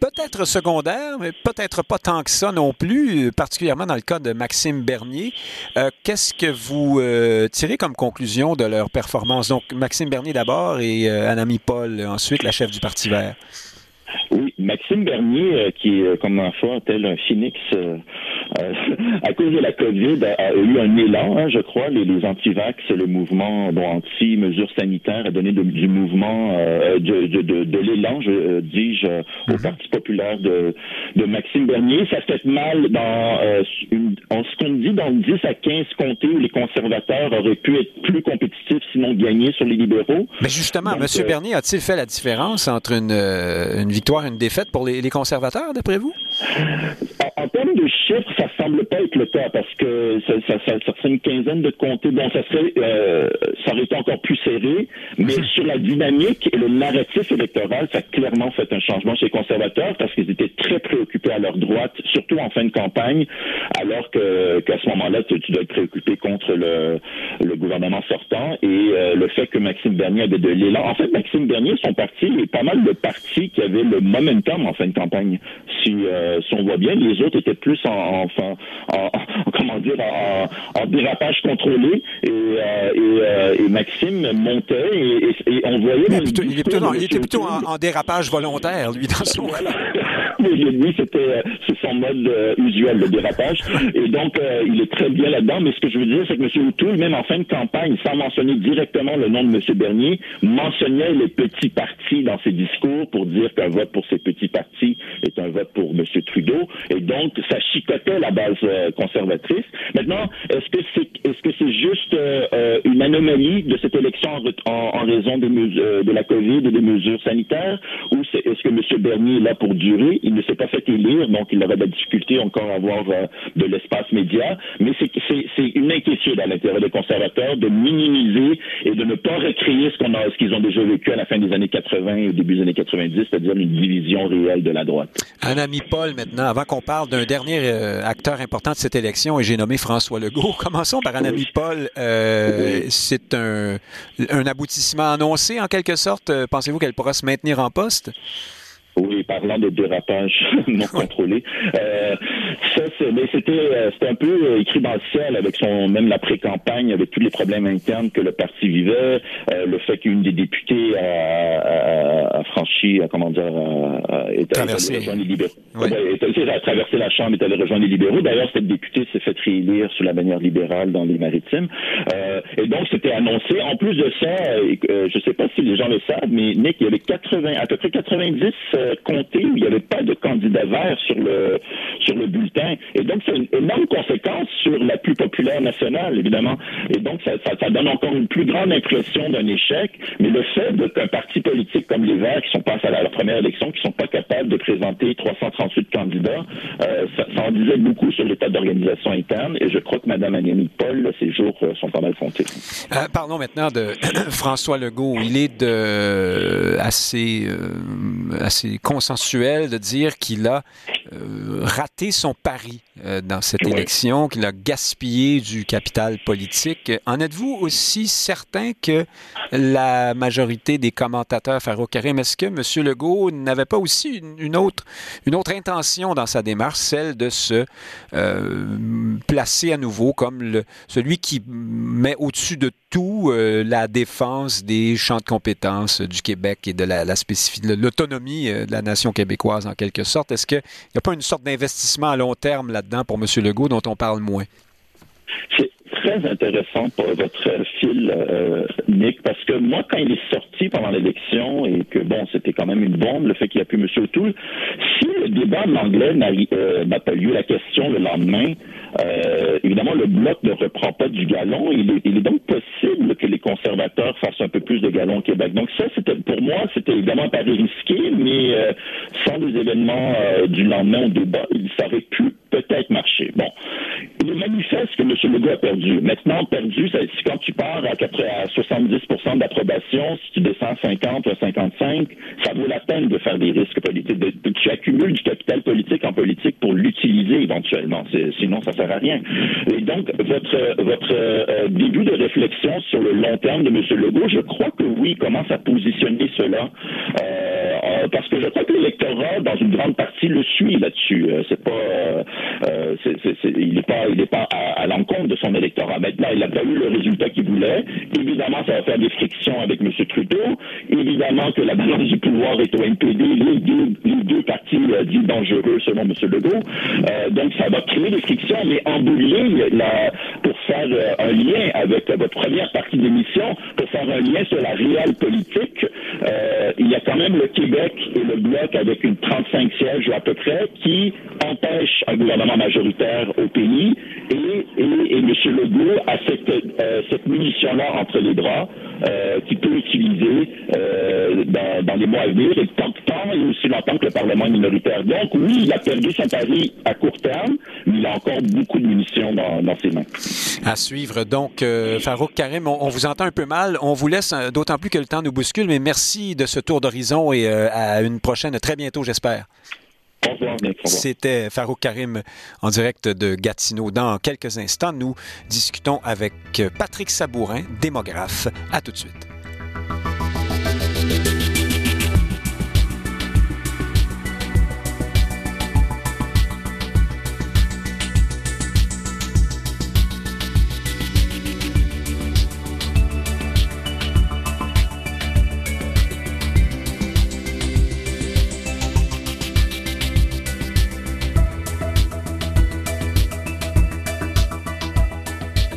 peut-être secondaires, mais peut-être pas tant que ça non plus, particulièrement dans le cas de Maxime Bernier. Qu'est-ce que vous tirez comme conclusion de leur performance? Donc, Maxime Bernier d'abord et Anami Paul ensuite, la chef du Parti vert. Oui, Maxime Bernier, euh, qui est euh, comme un fois tel un phoenix euh, à cause de la COVID, a, eu un élan, hein, je crois. Les, les anti-vax, le mouvement bon, anti-mesures sanitaires a donné du mouvement, de, de, de, l'élan, je dis-je, au mhm. Parti populaire de, de Maxime Bernier. Ça fait mal dans une, ce qu'on dit dans 10 à 15 comtés où les conservateurs auraient pu être plus compétitifs sinon gagner sur les libéraux. Mais justement, M. Bernier a-t-il fait la différence entre une, une victoire une défaite pour les, conservateurs, d'après vous? En, termes de chiffres, ça semble pas être le cas parce que ça, serait une quinzaine de comtés. Bon, ça serait, euh, ça aurait été encore plus serré, mais mhm. sur la dynamique et le narratif électoral, ça a clairement fait un changement chez les conservateurs parce qu'ils étaient très préoccupés à leur droite, surtout en fin de campagne, alors que qu'à ce moment-là, tu, dois être préoccupé contre le, le gouvernement sortant et euh, le fait que Maxime Bernier avait de l'élan. En fait, Maxime Bernier, son parti, est pas mal de partis qui avaient le momentum en fin de campagne. Si, euh, si on voit bien, les autres étaient plus en, en, en, comment dire en, dérapage contrôlé et, euh, euh, et, Maxime montait et, on voyait. il, était plutôt en, dérapage volontaire, lui, dans son. Voilà. lui, c'était c'est son mode usuel, le dérapage. Et donc, il est très bien là-dedans. Mais ce que je veux dire, c'est que M. O'Toole, même en fin de campagne, sans mentionner directement le nom de M. Bernier, mentionnait les petits partis dans ses discours pour dire qu'un vote pour ces petits partis est un vote pour M. Trudeau. Et donc, ça chicotait la base euh, conservatrice. Maintenant, est-ce que c'est est-ce que c'est juste euh, euh, une anomalie de cette élection en, raison des de la COVID et des mesures sanitaires, ou est-ce que M. Bernier est là pour durer? Il ne s'est pas fait élire, donc il aurait de la difficulté encore à avoir de l'espace média. Mais c'est, une inquiétude à l'intérieur des conservateurs de minimiser et de ne pas recréer ce qu'on a, ce qu'ils ont déjà vécu à la fin des années 80 et au début des années 90, c'est-à-dire une division réelle de la droite. Un ami Paul, maintenant, avant qu'on parle d'un dernier euh, acteur important de cette élection, et j'ai nommé François Legault, commençons par un ami Paul. Euh, c'est un, un aboutissement annoncé, en quelque sorte. Euh, pensez-vous qu'elle pourra se maintenir en poste? Oui, parlant de dérapage non contrôlé. Euh, ça, c'était, euh, c'était un peu euh, écrit dans le ciel avec son même la pré-campagne, avec tous les problèmes internes que le parti vivait, euh, le fait qu'une des députées a, a, a franchi, a, comment dire, a, est allée rejoindre les libéraux. Ouais. a traversé la Chambre, est allée rejoindre les libéraux. D'ailleurs, cette députée s'est fait réélire sous la manière libérale dans les maritimes. Euh, et donc, c'était annoncé. En plus de ça, je ne sais pas si les gens le savent, mais Nick, il y avait 80, à peu près 90 comté où il n'y avait pas de candidat vert sur le sur le bulletin. Et donc, c'est une énorme conséquence sur la plus populaire nationale, évidemment. Et donc, ça, donne encore une plus grande impression d'un échec. Mais le fait qu'un parti politique comme les Verts, qui sont passés à la, première élection, qui sont pas capables de présenter 338 candidats, euh, ça, en disait beaucoup sur l'état d'organisation interne. Et je crois que Mme Agnès Paul, ses jours euh, sont pas mal comptés. Euh, parlons maintenant de François Legault. Il est de assez, assez consensuel de dire qu'il a euh, raté son pari euh, dans cette élection, qu'il a gaspillé du capital politique. En êtes-vous aussi certain que la majorité des commentateurs Farouk Karim, est-ce que M. Legault n'avait pas aussi une, autre, une autre intention dans sa démarche, celle de se euh, placer à nouveau comme le, celui qui met au-dessus de tout la défense des champs de compétences du Québec et de la, spécificité, l'autonomie de la nation québécoise en quelque sorte? Est-ce qu'il n'y a pas une sorte d'investissement à long terme là-dedans pour M. Legault dont on parle moins? très intéressant pour votre fil, euh, Nick, parce que moi, quand il est sorti pendant l'élection et que, bon, c'était quand même une bombe, le fait qu'il n'y a plus M. O'Toole, si le débat en anglais n'a pas lieu la question le lendemain, euh, évidemment, le bloc ne reprend pas du galon. Il est, est, donc possible que les conservateurs fassent un peu plus de galon au Québec. Donc ça, c'était pour moi, c'était évidemment un pari risqué, mais euh, sans les événements euh, du lendemain au débat, ça aurait pu peut-être marcher. Bon, il manifeste que M. Legault a perdu. Maintenant, perdu, c'est quand tu pars à, 70% d'approbation, si tu descends à 50 ou à 55, ça vaut la peine de faire des risques politiques. tu accumules du capital politique en politique pour l'utiliser éventuellement. Sinon, ça sert à rien. Et donc, votre, euh, début de réflexion sur le long terme de M. Legault, je crois que oui, commence à positionner cela. Euh, euh, parce que je crois que l'électorat, dans une grande partie, le suit là-dessus. c'est pas euh, il n'est pas, il est pas à, l'encontre de son électorat. Maintenant, il n'a pas eu le résultat qu'il voulait. Évidemment, ça va faire des frictions avec M. Trudeau. Évidemment que la balance du pouvoir est au NPD, les deux, les deux partis euh, dits dangereux selon M. Legault. Euh, donc, ça va créer des frictions, mais en bout la, pour faire euh, un lien avec votre première partie d'émission, pour faire un lien sur la réelle politique, il y a quand même le Québec et le Bloc avec une 35 sièges à peu près qui empêchent un gouvernement majoritaire au pays et, et, M. Legault a cette, euh, cette munition-là entre les bras euh, qu'il peut utiliser euh, dans, les mois à venir et tant, tant et aussi longtemps que le Parlement est minoritaire. Donc oui, il a perdu son pari à court terme, mais il a encore beaucoup de munitions dans, ses mains. À suivre. Donc, Farouk Karim, on, vous entend un peu mal. On vous laisse d'autant plus que le temps nous bouscule, mais merci de ce tour d'horizon et à une prochaine très bientôt, j'espère. C'était Farouk Karim en direct de Gatineau. Dans quelques instants, nous discutons avec Patrick Sabourin, démographe. À tout de suite.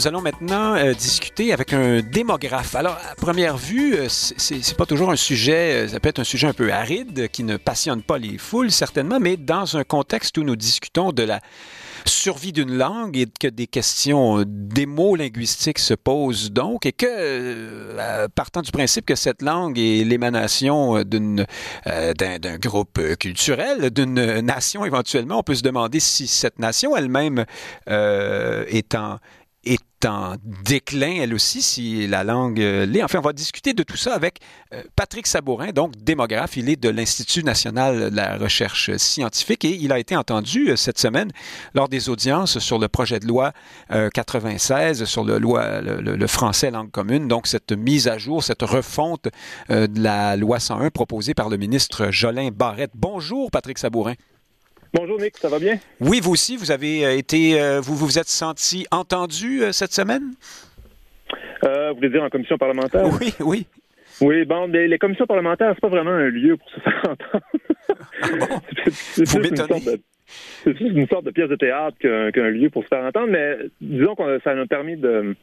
Nous allons maintenant euh, discuter avec un démographe. Alors, à première vue, euh, c'est pas toujours un sujet, euh, ça peut être un sujet un peu aride qui ne passionne pas les foules, certainement, mais dans un contexte où nous discutons de la survie d'une langue et que des questions des mots linguistiques se posent donc et que partant du principe que cette langue est l'émanation d'un groupe culturel d'une nation éventuellement on peut se demander si cette nation elle-même est en en déclin, elle aussi, si la langue euh, l'est. Enfin, on va discuter de tout ça avec euh, Patrick Sabourin, donc démographe. Il est de l'Institut national de la recherche scientifique et il a été entendu euh, cette semaine lors des audiences sur le projet de loi 96 sur le, loi, le, français langue commune. Donc, cette mise à jour, cette refonte de la loi 101 proposée par le ministre Jolin Barrette. Bonjour, Patrick Sabourin. Bonjour Nick, ça va bien? Oui, vous aussi, vous avez euh, été, euh, vous vous êtes senti entendu euh, cette semaine? vous voulez dire en commission parlementaire? Oui, oui. Oui, bon, les, commissions parlementaires, c'est pas vraiment un lieu pour se faire entendre. Ah bon? vous m'étonnez. C'est juste une sorte de pièce de théâtre qu'un lieu pour se faire entendre, mais disons que ça nous a permis de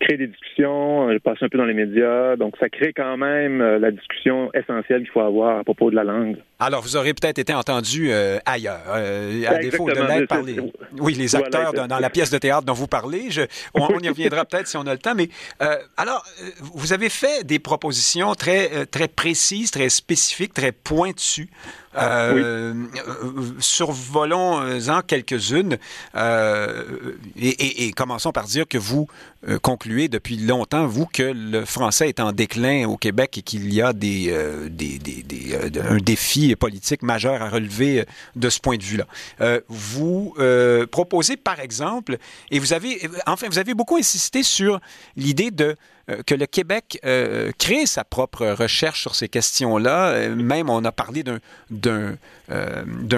créer des discussions, euh, passer un peu dans les médias, donc ça crée quand même la discussion essentielle qu'il faut avoir à propos de la langue. Alors, vous aurez peut-être été entendu euh, ailleurs, à défaut de l'être par les, oui, les acteurs dans la pièce de théâtre dont vous parlez. Je, on, y reviendra peut-être si on a le temps, mais alors, vous avez fait des propositions très, très précises, très spécifiques, très pointues. Euh, survolons Prenons-en quelques-unes et, commençons par dire que vous concluez depuis longtemps, vous, que le français est en déclin au Québec et qu'il y a des, des, des, un défi politique majeur à relever de ce point de vue-là. vous proposez, par exemple, et vous avez, enfin, vous avez beaucoup insisté sur l'idée de euh, que le Québec euh, crée sa propre recherche sur ces questions-là. Euh, même, on a parlé d'un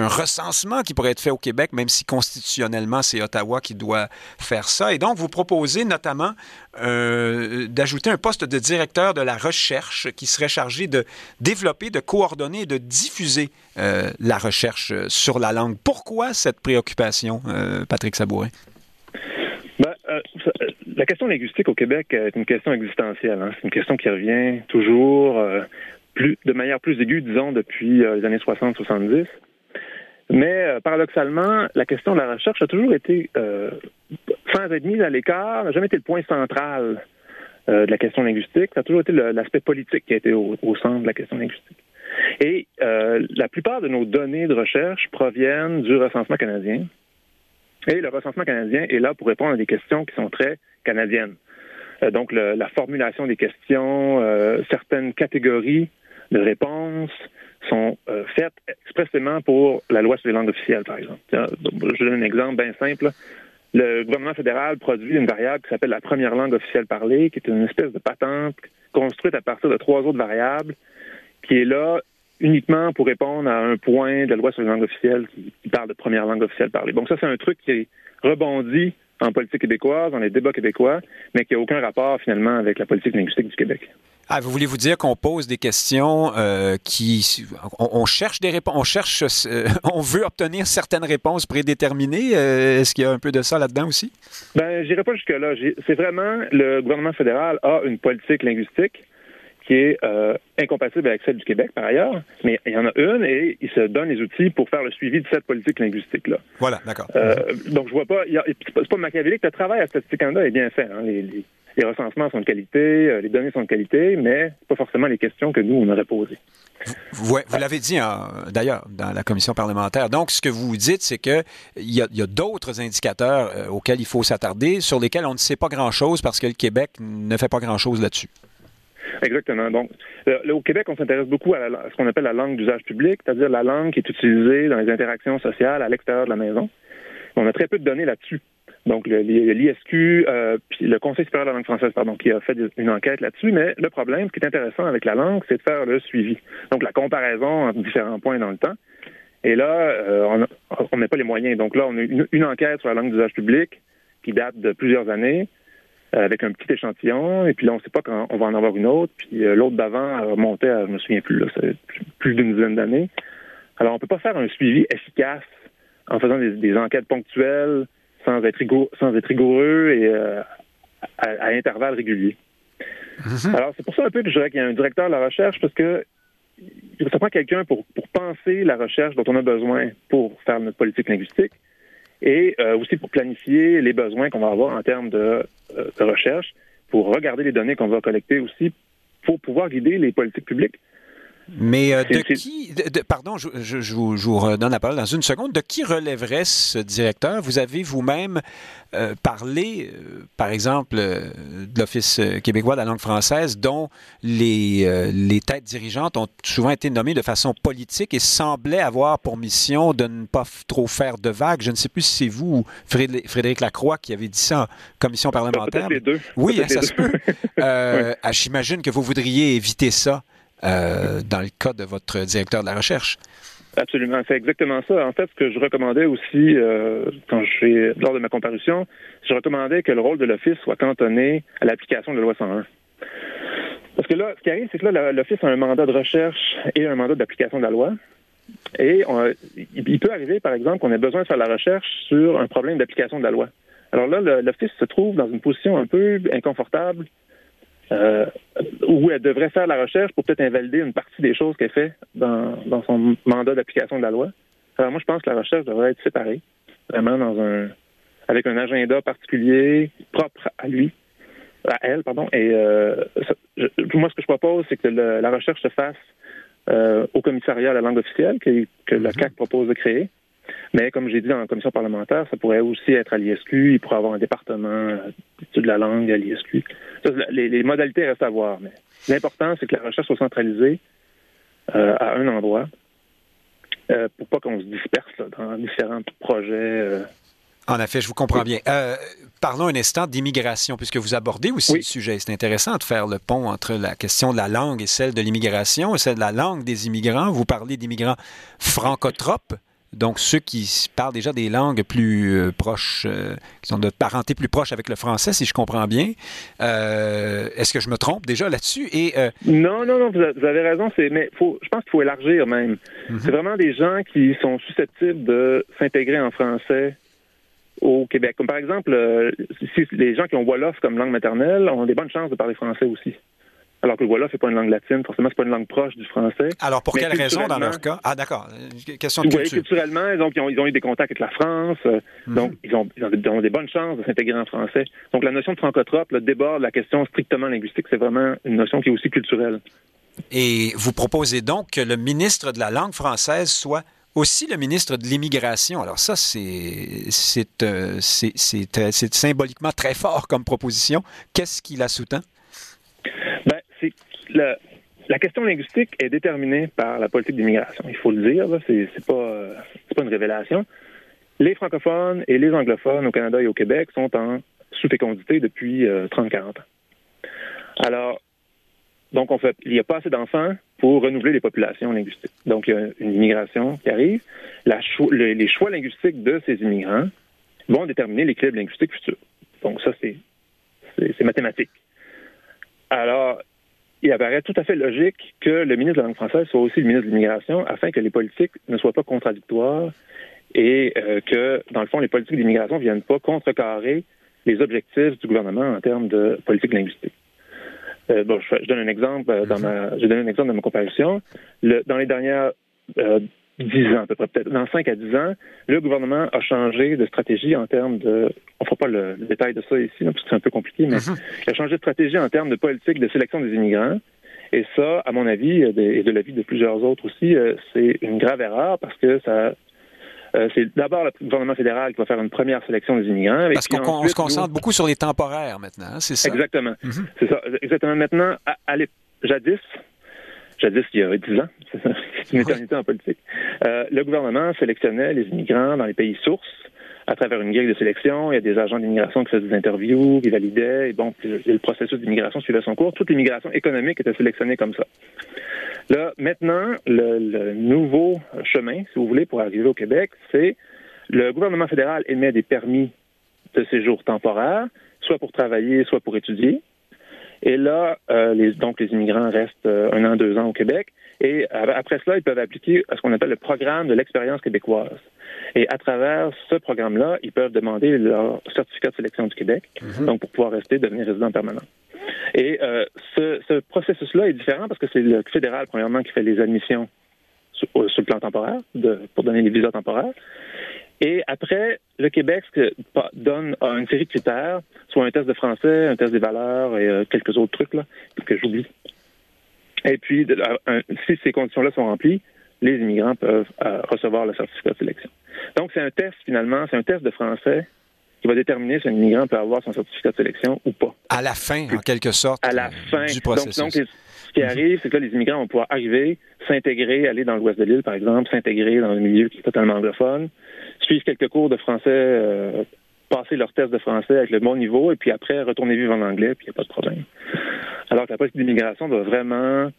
recensement qui pourrait être fait au Québec, même si constitutionnellement, c'est Ottawa qui doit faire ça. Et donc, vous proposez notamment d'ajouter un poste de directeur de la recherche qui serait chargé de développer, de coordonner et de diffuser la recherche sur la langue. Pourquoi cette préoccupation, Patrick Sabourin? Ben, la question linguistique au Québec est une question existentielle. Hein. C'est une question qui revient toujours euh, de manière plus aiguë, disons, depuis euh, les années 60-70. Mais euh, paradoxalement, la question de la recherche a toujours été, sans être mise à l'écart, n'a jamais été le point central de la question linguistique. Ça a toujours été l'aspect politique qui a été au, centre de la question linguistique. Et la plupart de nos données de recherche proviennent du recensement canadien. Et le recensement canadien est là pour répondre à des questions qui sont très canadienne. Euh, donc, la formulation des questions, euh, certaines catégories de réponses sont euh, faites expressément pour la loi sur les langues officielles, par exemple. Je donne un exemple bien simple. Le gouvernement fédéral produit une variable qui s'appelle la première langue officielle parlée, qui est une espèce de patente construite à partir de trois autres variables, qui est là uniquement pour répondre à un point de la loi sur les langues officielles qui, qui parle de première langue officielle parlée. Donc ça, c'est un truc qui rebondit en politique québécoise, dans les débats québécois, mais qui n'a aucun rapport finalement avec la politique linguistique du Québec. Ah, vous voulez vous dire qu'on pose des questions euh, qui, on, cherche des réponses, on cherche, euh, on veut obtenir certaines réponses prédéterminées? Euh, est-ce qu'il y a un peu de ça là-dedans aussi? Ben, j'irai pas jusque là. C'est vraiment le gouvernement fédéral a une politique linguistique qui est euh, incompatible avec celle du Québec, par ailleurs, mais il y en a une et il se donne les outils pour faire le suivi de cette politique linguistique-là. Voilà, d'accord. Euh, donc, je vois pas, c'est pas machiavélique, le travail à Statistique Canada est bien fait. Hein. Les, les, recensements sont de qualité, euh, les données sont de qualité, mais pas forcément les questions que nous, on aurait posées. Vous, vous l'avez dit d'ailleurs dans la commission parlementaire. Donc, ce que vous dites, c'est qu'il y a, a d'autres indicateurs auxquels il faut s'attarder, sur lesquels on ne sait pas grand-chose parce que le Québec ne fait pas grand-chose là-dessus. Exactement. Donc, au Québec, on s'intéresse beaucoup à, ce qu'on appelle la langue d'usage public, c'est-à-dire la langue qui est utilisée dans les interactions sociales à l'extérieur de la maison. On a très peu de données là-dessus. Donc, l'ISQ, euh, puis le Conseil supérieur de la langue française, pardon, qui a fait une enquête là-dessus. Mais le problème, ce qui est intéressant avec la langue, c'est de faire le suivi. Donc, la comparaison entre différents points dans le temps. Et là, euh, on n'a pas les moyens. Donc là, on a une enquête sur la langue d'usage public qui date de plusieurs années. Euh, avec un petit échantillon, et puis là, on ne sait pas quand on va en avoir une autre, puis euh, l'autre d'avant remontait à, je me souviens plus, là, plus d'une dizaine d'années. Alors, on ne peut pas faire un suivi efficace en faisant des, enquêtes ponctuelles, sans être, sans être rigoureux et euh, à, intervalles réguliers. Mm-hmm. Alors, c'est pour ça un peu que je dirais qu'il y a un directeur de la recherche, parce que ça prend quelqu'un pour, pour penser la recherche dont on a besoin pour faire notre politique linguistique, et euh, aussi pour planifier les besoins qu'on va avoir en termes euh, de recherche, pour regarder les données qu'on va collecter aussi, pour pouvoir guider les politiques publiques. Mais euh, de qui, pardon, je, je, vous, redonne la parole dans une seconde, de qui relèverait ce directeur? Vous avez vous-même euh, parlé, euh, par exemple, de l'Office québécois de la langue française, dont les, les têtes dirigeantes ont souvent été nommées de façon politique et semblaient avoir pour mission de ne pas trop faire de vagues. Je ne sais plus si c'est vous ou Frédéric Lacroix qui avait dit ça en commission parlementaire. Les deux. Oui, ça se peut. Ah, j'imagine que vous voudriez éviter ça. Euh, dans le cas de votre directeur de la recherche. Absolument, c'est exactement ça. En fait, ce que je recommandais aussi euh, quand lors de ma comparution, je recommandais que le rôle de l'office soit cantonné à l'application de la loi 101. Parce que là, ce qui arrive, c'est que là, l'office a un mandat de recherche et un mandat d'application de la loi. Et il peut arriver, par exemple, qu'on ait besoin de faire la recherche sur un problème d'application de la loi. Alors là, l'office se trouve dans une position un peu inconfortable euh, où elle devrait faire la recherche pour peut-être invalider une partie des choses qu'elle fait dans, dans son mandat d'application de la loi. Alors moi, je pense que la recherche devrait être séparée, vraiment dans un avec un agenda particulier propre à lui, à elle, pardon. Et euh, moi, ce que je propose, c'est que la recherche se fasse euh, au commissariat à la langue officielle que, que le mhm. CAC propose de créer. Mais comme j'ai dit dans la commission parlementaire, ça pourrait aussi être à l'ISQ. Il pourrait avoir un département d'études de la langue à l'ISQ. Les, modalités restent à voir. Mais l'important, c'est que la recherche soit centralisée euh, à un endroit euh, pour pas qu'on se disperse dans différents projets. Euh. En effet, je vous comprends bien. parlons un instant d'immigration, puisque vous abordez aussi le sujet. C'est intéressant de faire le pont entre la question de la langue et celle de l'immigration, et celle de la langue des immigrants. Vous parlez d'immigrants francotropes, donc, ceux qui parlent déjà des langues plus euh, proches, euh, qui sont de parenté plus proche avec le français, si je comprends bien. Euh, est-ce que je me trompe déjà là-dessus? Et, Non, non, non, vous avez raison. Mais faut, je pense qu'il faut élargir même. Mhm. C'est vraiment des gens qui sont susceptibles de s'intégrer en français au Québec. Comme par exemple, si les gens qui ont Wolof comme langue maternelle ont des bonnes chances de parler français aussi alors que le Wolof n'est pas une langue latine, forcément, c'est pas une langue proche du français. Alors, pour quelle raison dans leur cas? Ah, d'accord. Question de culture. culturellement, donc, ils ont, ils ont, eu des contacts avec la France, euh, mhm. donc ils ont, ils ont, des bonnes chances de s'intégrer en français. Donc, la notion de francotrope là, déborde la question strictement linguistique. C'est vraiment une notion qui est aussi culturelle. Et vous proposez donc que le ministre de la langue française soit aussi le ministre de l'immigration. Alors ça, c'est c'est euh, symboliquement très fort comme proposition. Qu'est-ce qui la sous-tend? La question linguistique est déterminée par la politique d'immigration. Il faut le dire, c'est, c'est pas pas une révélation. Les francophones et les anglophones au Canada et au Québec sont en sous-fécondité depuis 30-40 euh, ans. Alors, donc on fait, il n'y a pas assez d'enfants pour renouveler les populations linguistiques. Donc il y a une immigration qui arrive. les choix linguistiques de ces immigrants vont déterminer l'équilibre linguistique futur. Donc ça, c'est, c'est mathématique. Alors, il apparaît tout à fait logique que le ministre de la langue française soit aussi le ministre de l'immigration afin que les politiques ne soient pas contradictoires et euh, que, dans le fond, les politiques d'immigration ne viennent pas contrecarrer les objectifs du gouvernement en termes de politique linguistique. Euh, bon, je, donne un exemple euh, dans ma, je donne un exemple dans ma comparution. Le, dans les dernières 10 ans à peu près, peut-être dans 5 à 10 ans, le gouvernement a changé de stratégie en termes de... On ne fera pas le, détail de ça ici, parce que c'est un peu compliqué, mais mhm. il a changé de stratégie en termes de politique de sélection des immigrants. Et ça, à mon avis, et de l'avis de plusieurs autres aussi, euh, c'est une grave erreur parce que ça euh, c'est d'abord le gouvernement fédéral qui va faire une première sélection des immigrants. Parce qu'on se concentre beaucoup sur les temporaires maintenant, hein, c'est ça? Exactement. Mhm. C'est ça. Exactement. Maintenant, à, à jadis, jadis, il y a 10 ans, c'est une éternité en politique, euh, le gouvernement sélectionnait les immigrants dans les pays sources à travers une grille de sélection. Il y a des agents d'immigration qui faisaient des interviews, qui validaient, et bon, le processus d'immigration suivait son cours. Toute l'immigration économique était sélectionnée comme ça. Là, maintenant, le, nouveau chemin, si vous voulez, pour arriver au Québec, c'est le gouvernement fédéral émet des permis de séjour temporaire, soit pour travailler, soit pour étudier. Et là, euh, les, donc les immigrants restent euh, un an, deux ans au Québec. Et après cela, ils peuvent appliquer à ce qu'on appelle le programme de l'expérience québécoise. Et à travers ce programme-là, ils peuvent demander leur certificat de sélection du Québec, mhm. donc pour pouvoir rester, devenir résident permanent. Et euh, ce, ce processus-là est différent parce que c'est le fédéral, premièrement, qui fait les admissions sur, sur le plan temporaire, de, pour donner les visas temporaires. Et après, le Québec donne une série de critères, soit un test de français, un test des valeurs et euh, quelques autres trucs là, que j'oublie. Et puis, si ces conditions-là sont remplies, les immigrants peuvent euh, recevoir le certificat de sélection. Donc, c'est un test, finalement, c'est un test de français qui va déterminer si un immigrant peut avoir son certificat de sélection ou pas. À la fin, en quelque sorte, à la fin. du processus. Donc, ce qui arrive, c'est que les immigrants vont pouvoir arriver, s'intégrer, aller dans l'ouest de l'île, par exemple, s'intégrer dans un milieu qui est totalement anglophone, suivre quelques cours de français, euh, passer leur test de français avec le bon niveau, et puis après, retourner vivre en anglais, puis il n'y a pas de problème. Alors que la politique d'immigration doit vraiment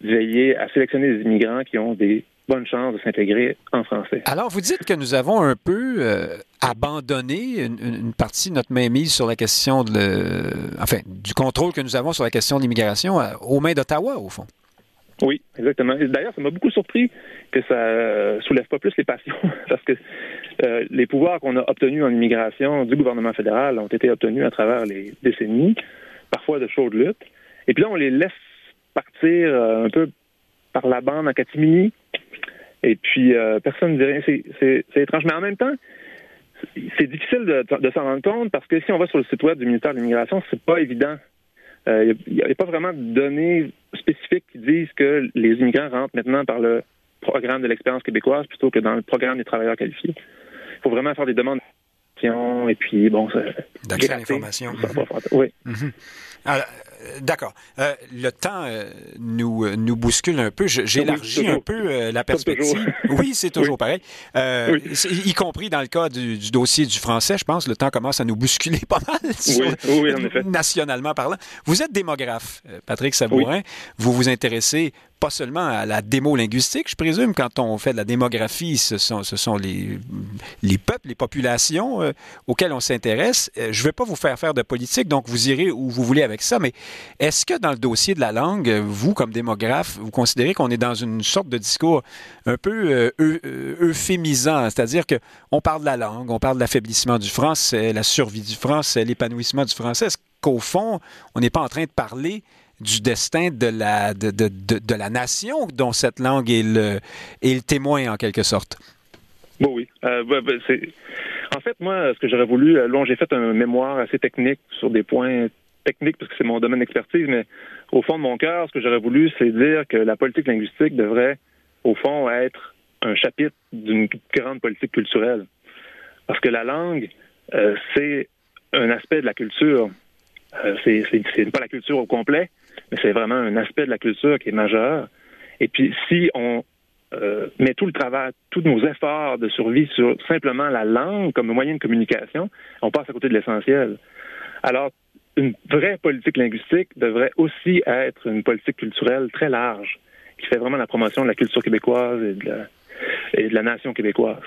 veiller à sélectionner des immigrants qui ont des bonnes chances de s'intégrer en français. Alors, vous dites que nous avons un peu euh, abandonné une, partie de notre mainmise sur la question de enfin, du contrôle que nous avons sur la question de l'immigration euh, aux mains d'Ottawa, au fond. Oui, exactement. D'ailleurs, ça m'a beaucoup surpris que ça euh, soulève pas plus les passions, parce que euh, les pouvoirs qu'on a obtenus en immigration du gouvernement fédéral ont été obtenus à travers les décennies, parfois de chaudes luttes. Et puis là, on les laisse partir euh, un peu par la bande en catimini. Et puis, personne ne dit rien. C'est étrange. Mais en même temps, c'est difficile de, de s'en rendre compte parce que si on va sur le site web du ministère de l'Immigration, c'est pas évident il n'y a, pas vraiment de données spécifiques qui disent que les immigrants rentrent maintenant par le programme de l'expérience québécoise plutôt que dans le programme des travailleurs qualifiés. Il faut vraiment faire des demandes et puis bon, d'accès à l'information. Oui. Mhm. Euh, d'accord. Euh, le temps euh, nous, nous bouscule un peu. J'élargis un peu la perspective. Oui, c'est toujours pareil. Y compris dans le cas du, dossier du français, je pense, le temps commence à nous bousculer pas mal. oui, en effet. Nationalement parlant. Vous êtes démographe, Patrick Sabourin. Vous vous intéressez pas seulement à la démo linguistique, je présume, quand on fait de la démographie, ce sont, les, les peuples, les populations auxquelles on s'intéresse. je ne vais pas vous faire faire de politique, donc vous irez où vous voulez avec ça, mais est-ce que dans le dossier de la langue, vous, comme démographe, vous considérez qu'on est dans une sorte de discours un peu euh, euh, euphémisant, c'est-à-dire qu'on parle de la langue, on parle de l'affaiblissement du français, la survie du français, l'épanouissement du français. Est-ce qu'au fond, on n'est pas en train de parler du destin de la, de, de, de, la nation dont cette langue est le, est le témoin, en quelque sorte? Bon, oui. Euh, en fait, moi, ce que j'aurais voulu, là, j'ai fait un mémoire assez technique sur des points technique parce que c'est mon domaine d'expertise, mais au fond de mon cœur, ce que j'aurais voulu, c'est dire que la politique linguistique devrait, au fond, être un chapitre d'une grande politique culturelle. Parce que la langue, euh, c'est un aspect de la culture. Euh, c'est pas la culture au complet, mais c'est vraiment un aspect de la culture qui est majeur. Et puis, si on euh, met tout le travail, tous nos efforts de survie sur simplement la langue comme moyen de communication, on passe à côté de l'essentiel. Alors, une vraie politique linguistique devrait aussi être une politique culturelle très large, qui fait vraiment la promotion de la culture québécoise et de la, et de la nation québécoise.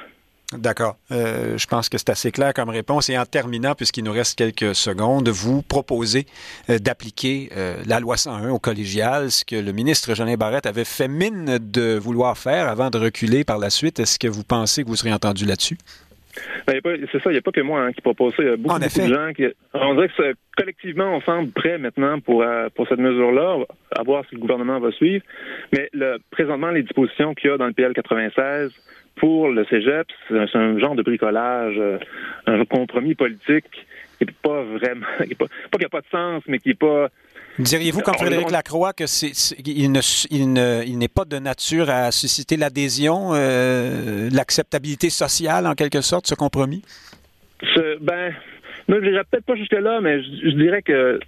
D'accord. Euh, je pense que c'est assez clair comme réponse. Et en terminant, puisqu'il nous reste quelques secondes, vous proposez euh, d'appliquer euh, la loi 101 au collégial, ce que le ministre Jeanin Barrette avait fait mine de vouloir faire avant de reculer par la suite. Est-ce que vous pensez que vous serez entendu là-dessus? Ben, c'est ça, il n'y a pas que moi hein, qui propose ça. Il y a beaucoup, de gens qui. On dirait que collectivement, on semble prêt maintenant pour, euh, pour cette mesure-là, à voir si le gouvernement va suivre. Mais le, présentement, les dispositions qu'il y a dans le PL 96 pour le cégep, c'est un genre de bricolage, euh, un compromis politique qui n'est pas vraiment. Qui pas, pas qu'il n'y a pas de sens, mais qui n'est pas Diriez-vous, comme Frédéric Lacroix, que il n'est pas de nature à susciter l'adhésion, euh, l'acceptabilité sociale, en quelque sorte, ce compromis? ben, je ne dirais peut-être pas jusque-là, mais je, dirais que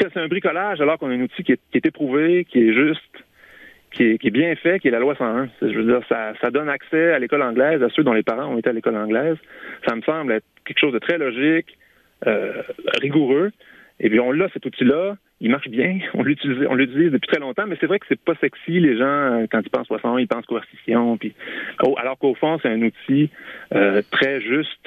c'est un bricolage alors qu'on a un outil qui est, éprouvé, qui est juste, qui est, bien fait, qui est la loi 101. Je veux dire, ça, donne accès à l'école anglaise à ceux dont les parents ont été à l'école anglaise. Ça me semble être quelque chose de très logique, euh, rigoureux. Et puis on l'a cet outil-là, il marche bien, on l'utilise, on l'utilise depuis très longtemps, mais c'est vrai que c'est pas sexy. Les gens, euh, quand ils pensent poisson, ils pensent coercition. Puis, alors qu'au fond, c'est un outil euh, très juste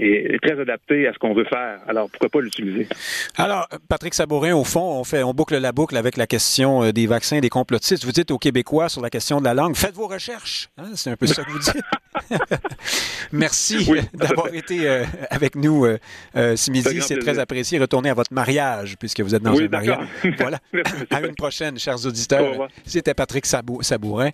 et très adapté à ce qu'on veut faire. Alors, pourquoi pas l'utiliser? Alors, Patrick Sabourin, au fond, on fait, on boucle la boucle avec la question euh, des vaccins, des complotistes. Vous dites aux Québécois sur la question de la langue, faites vos recherches. Hein? C'est un peu ça que vous dites. Merci d'avoir été euh, avec nous euh, ce midi. C'est très apprécié. Retournez à votre mariage, puisque vous êtes dans un mariage. Voilà. à une prochaine, chers auditeurs. C'était Patrick Sabourin,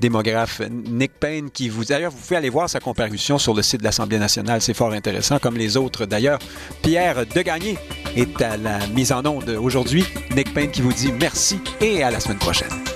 démographe Nick Payne, qui vous... D'ailleurs, vous pouvez aller voir sa comparution sur le site de l'Assemblée nationale. C'est fort intéressant comme les autres d'ailleurs. Pierre Degagné est à la mise en onde aujourd'hui. Nick Payne qui vous dit merci et à la semaine prochaine.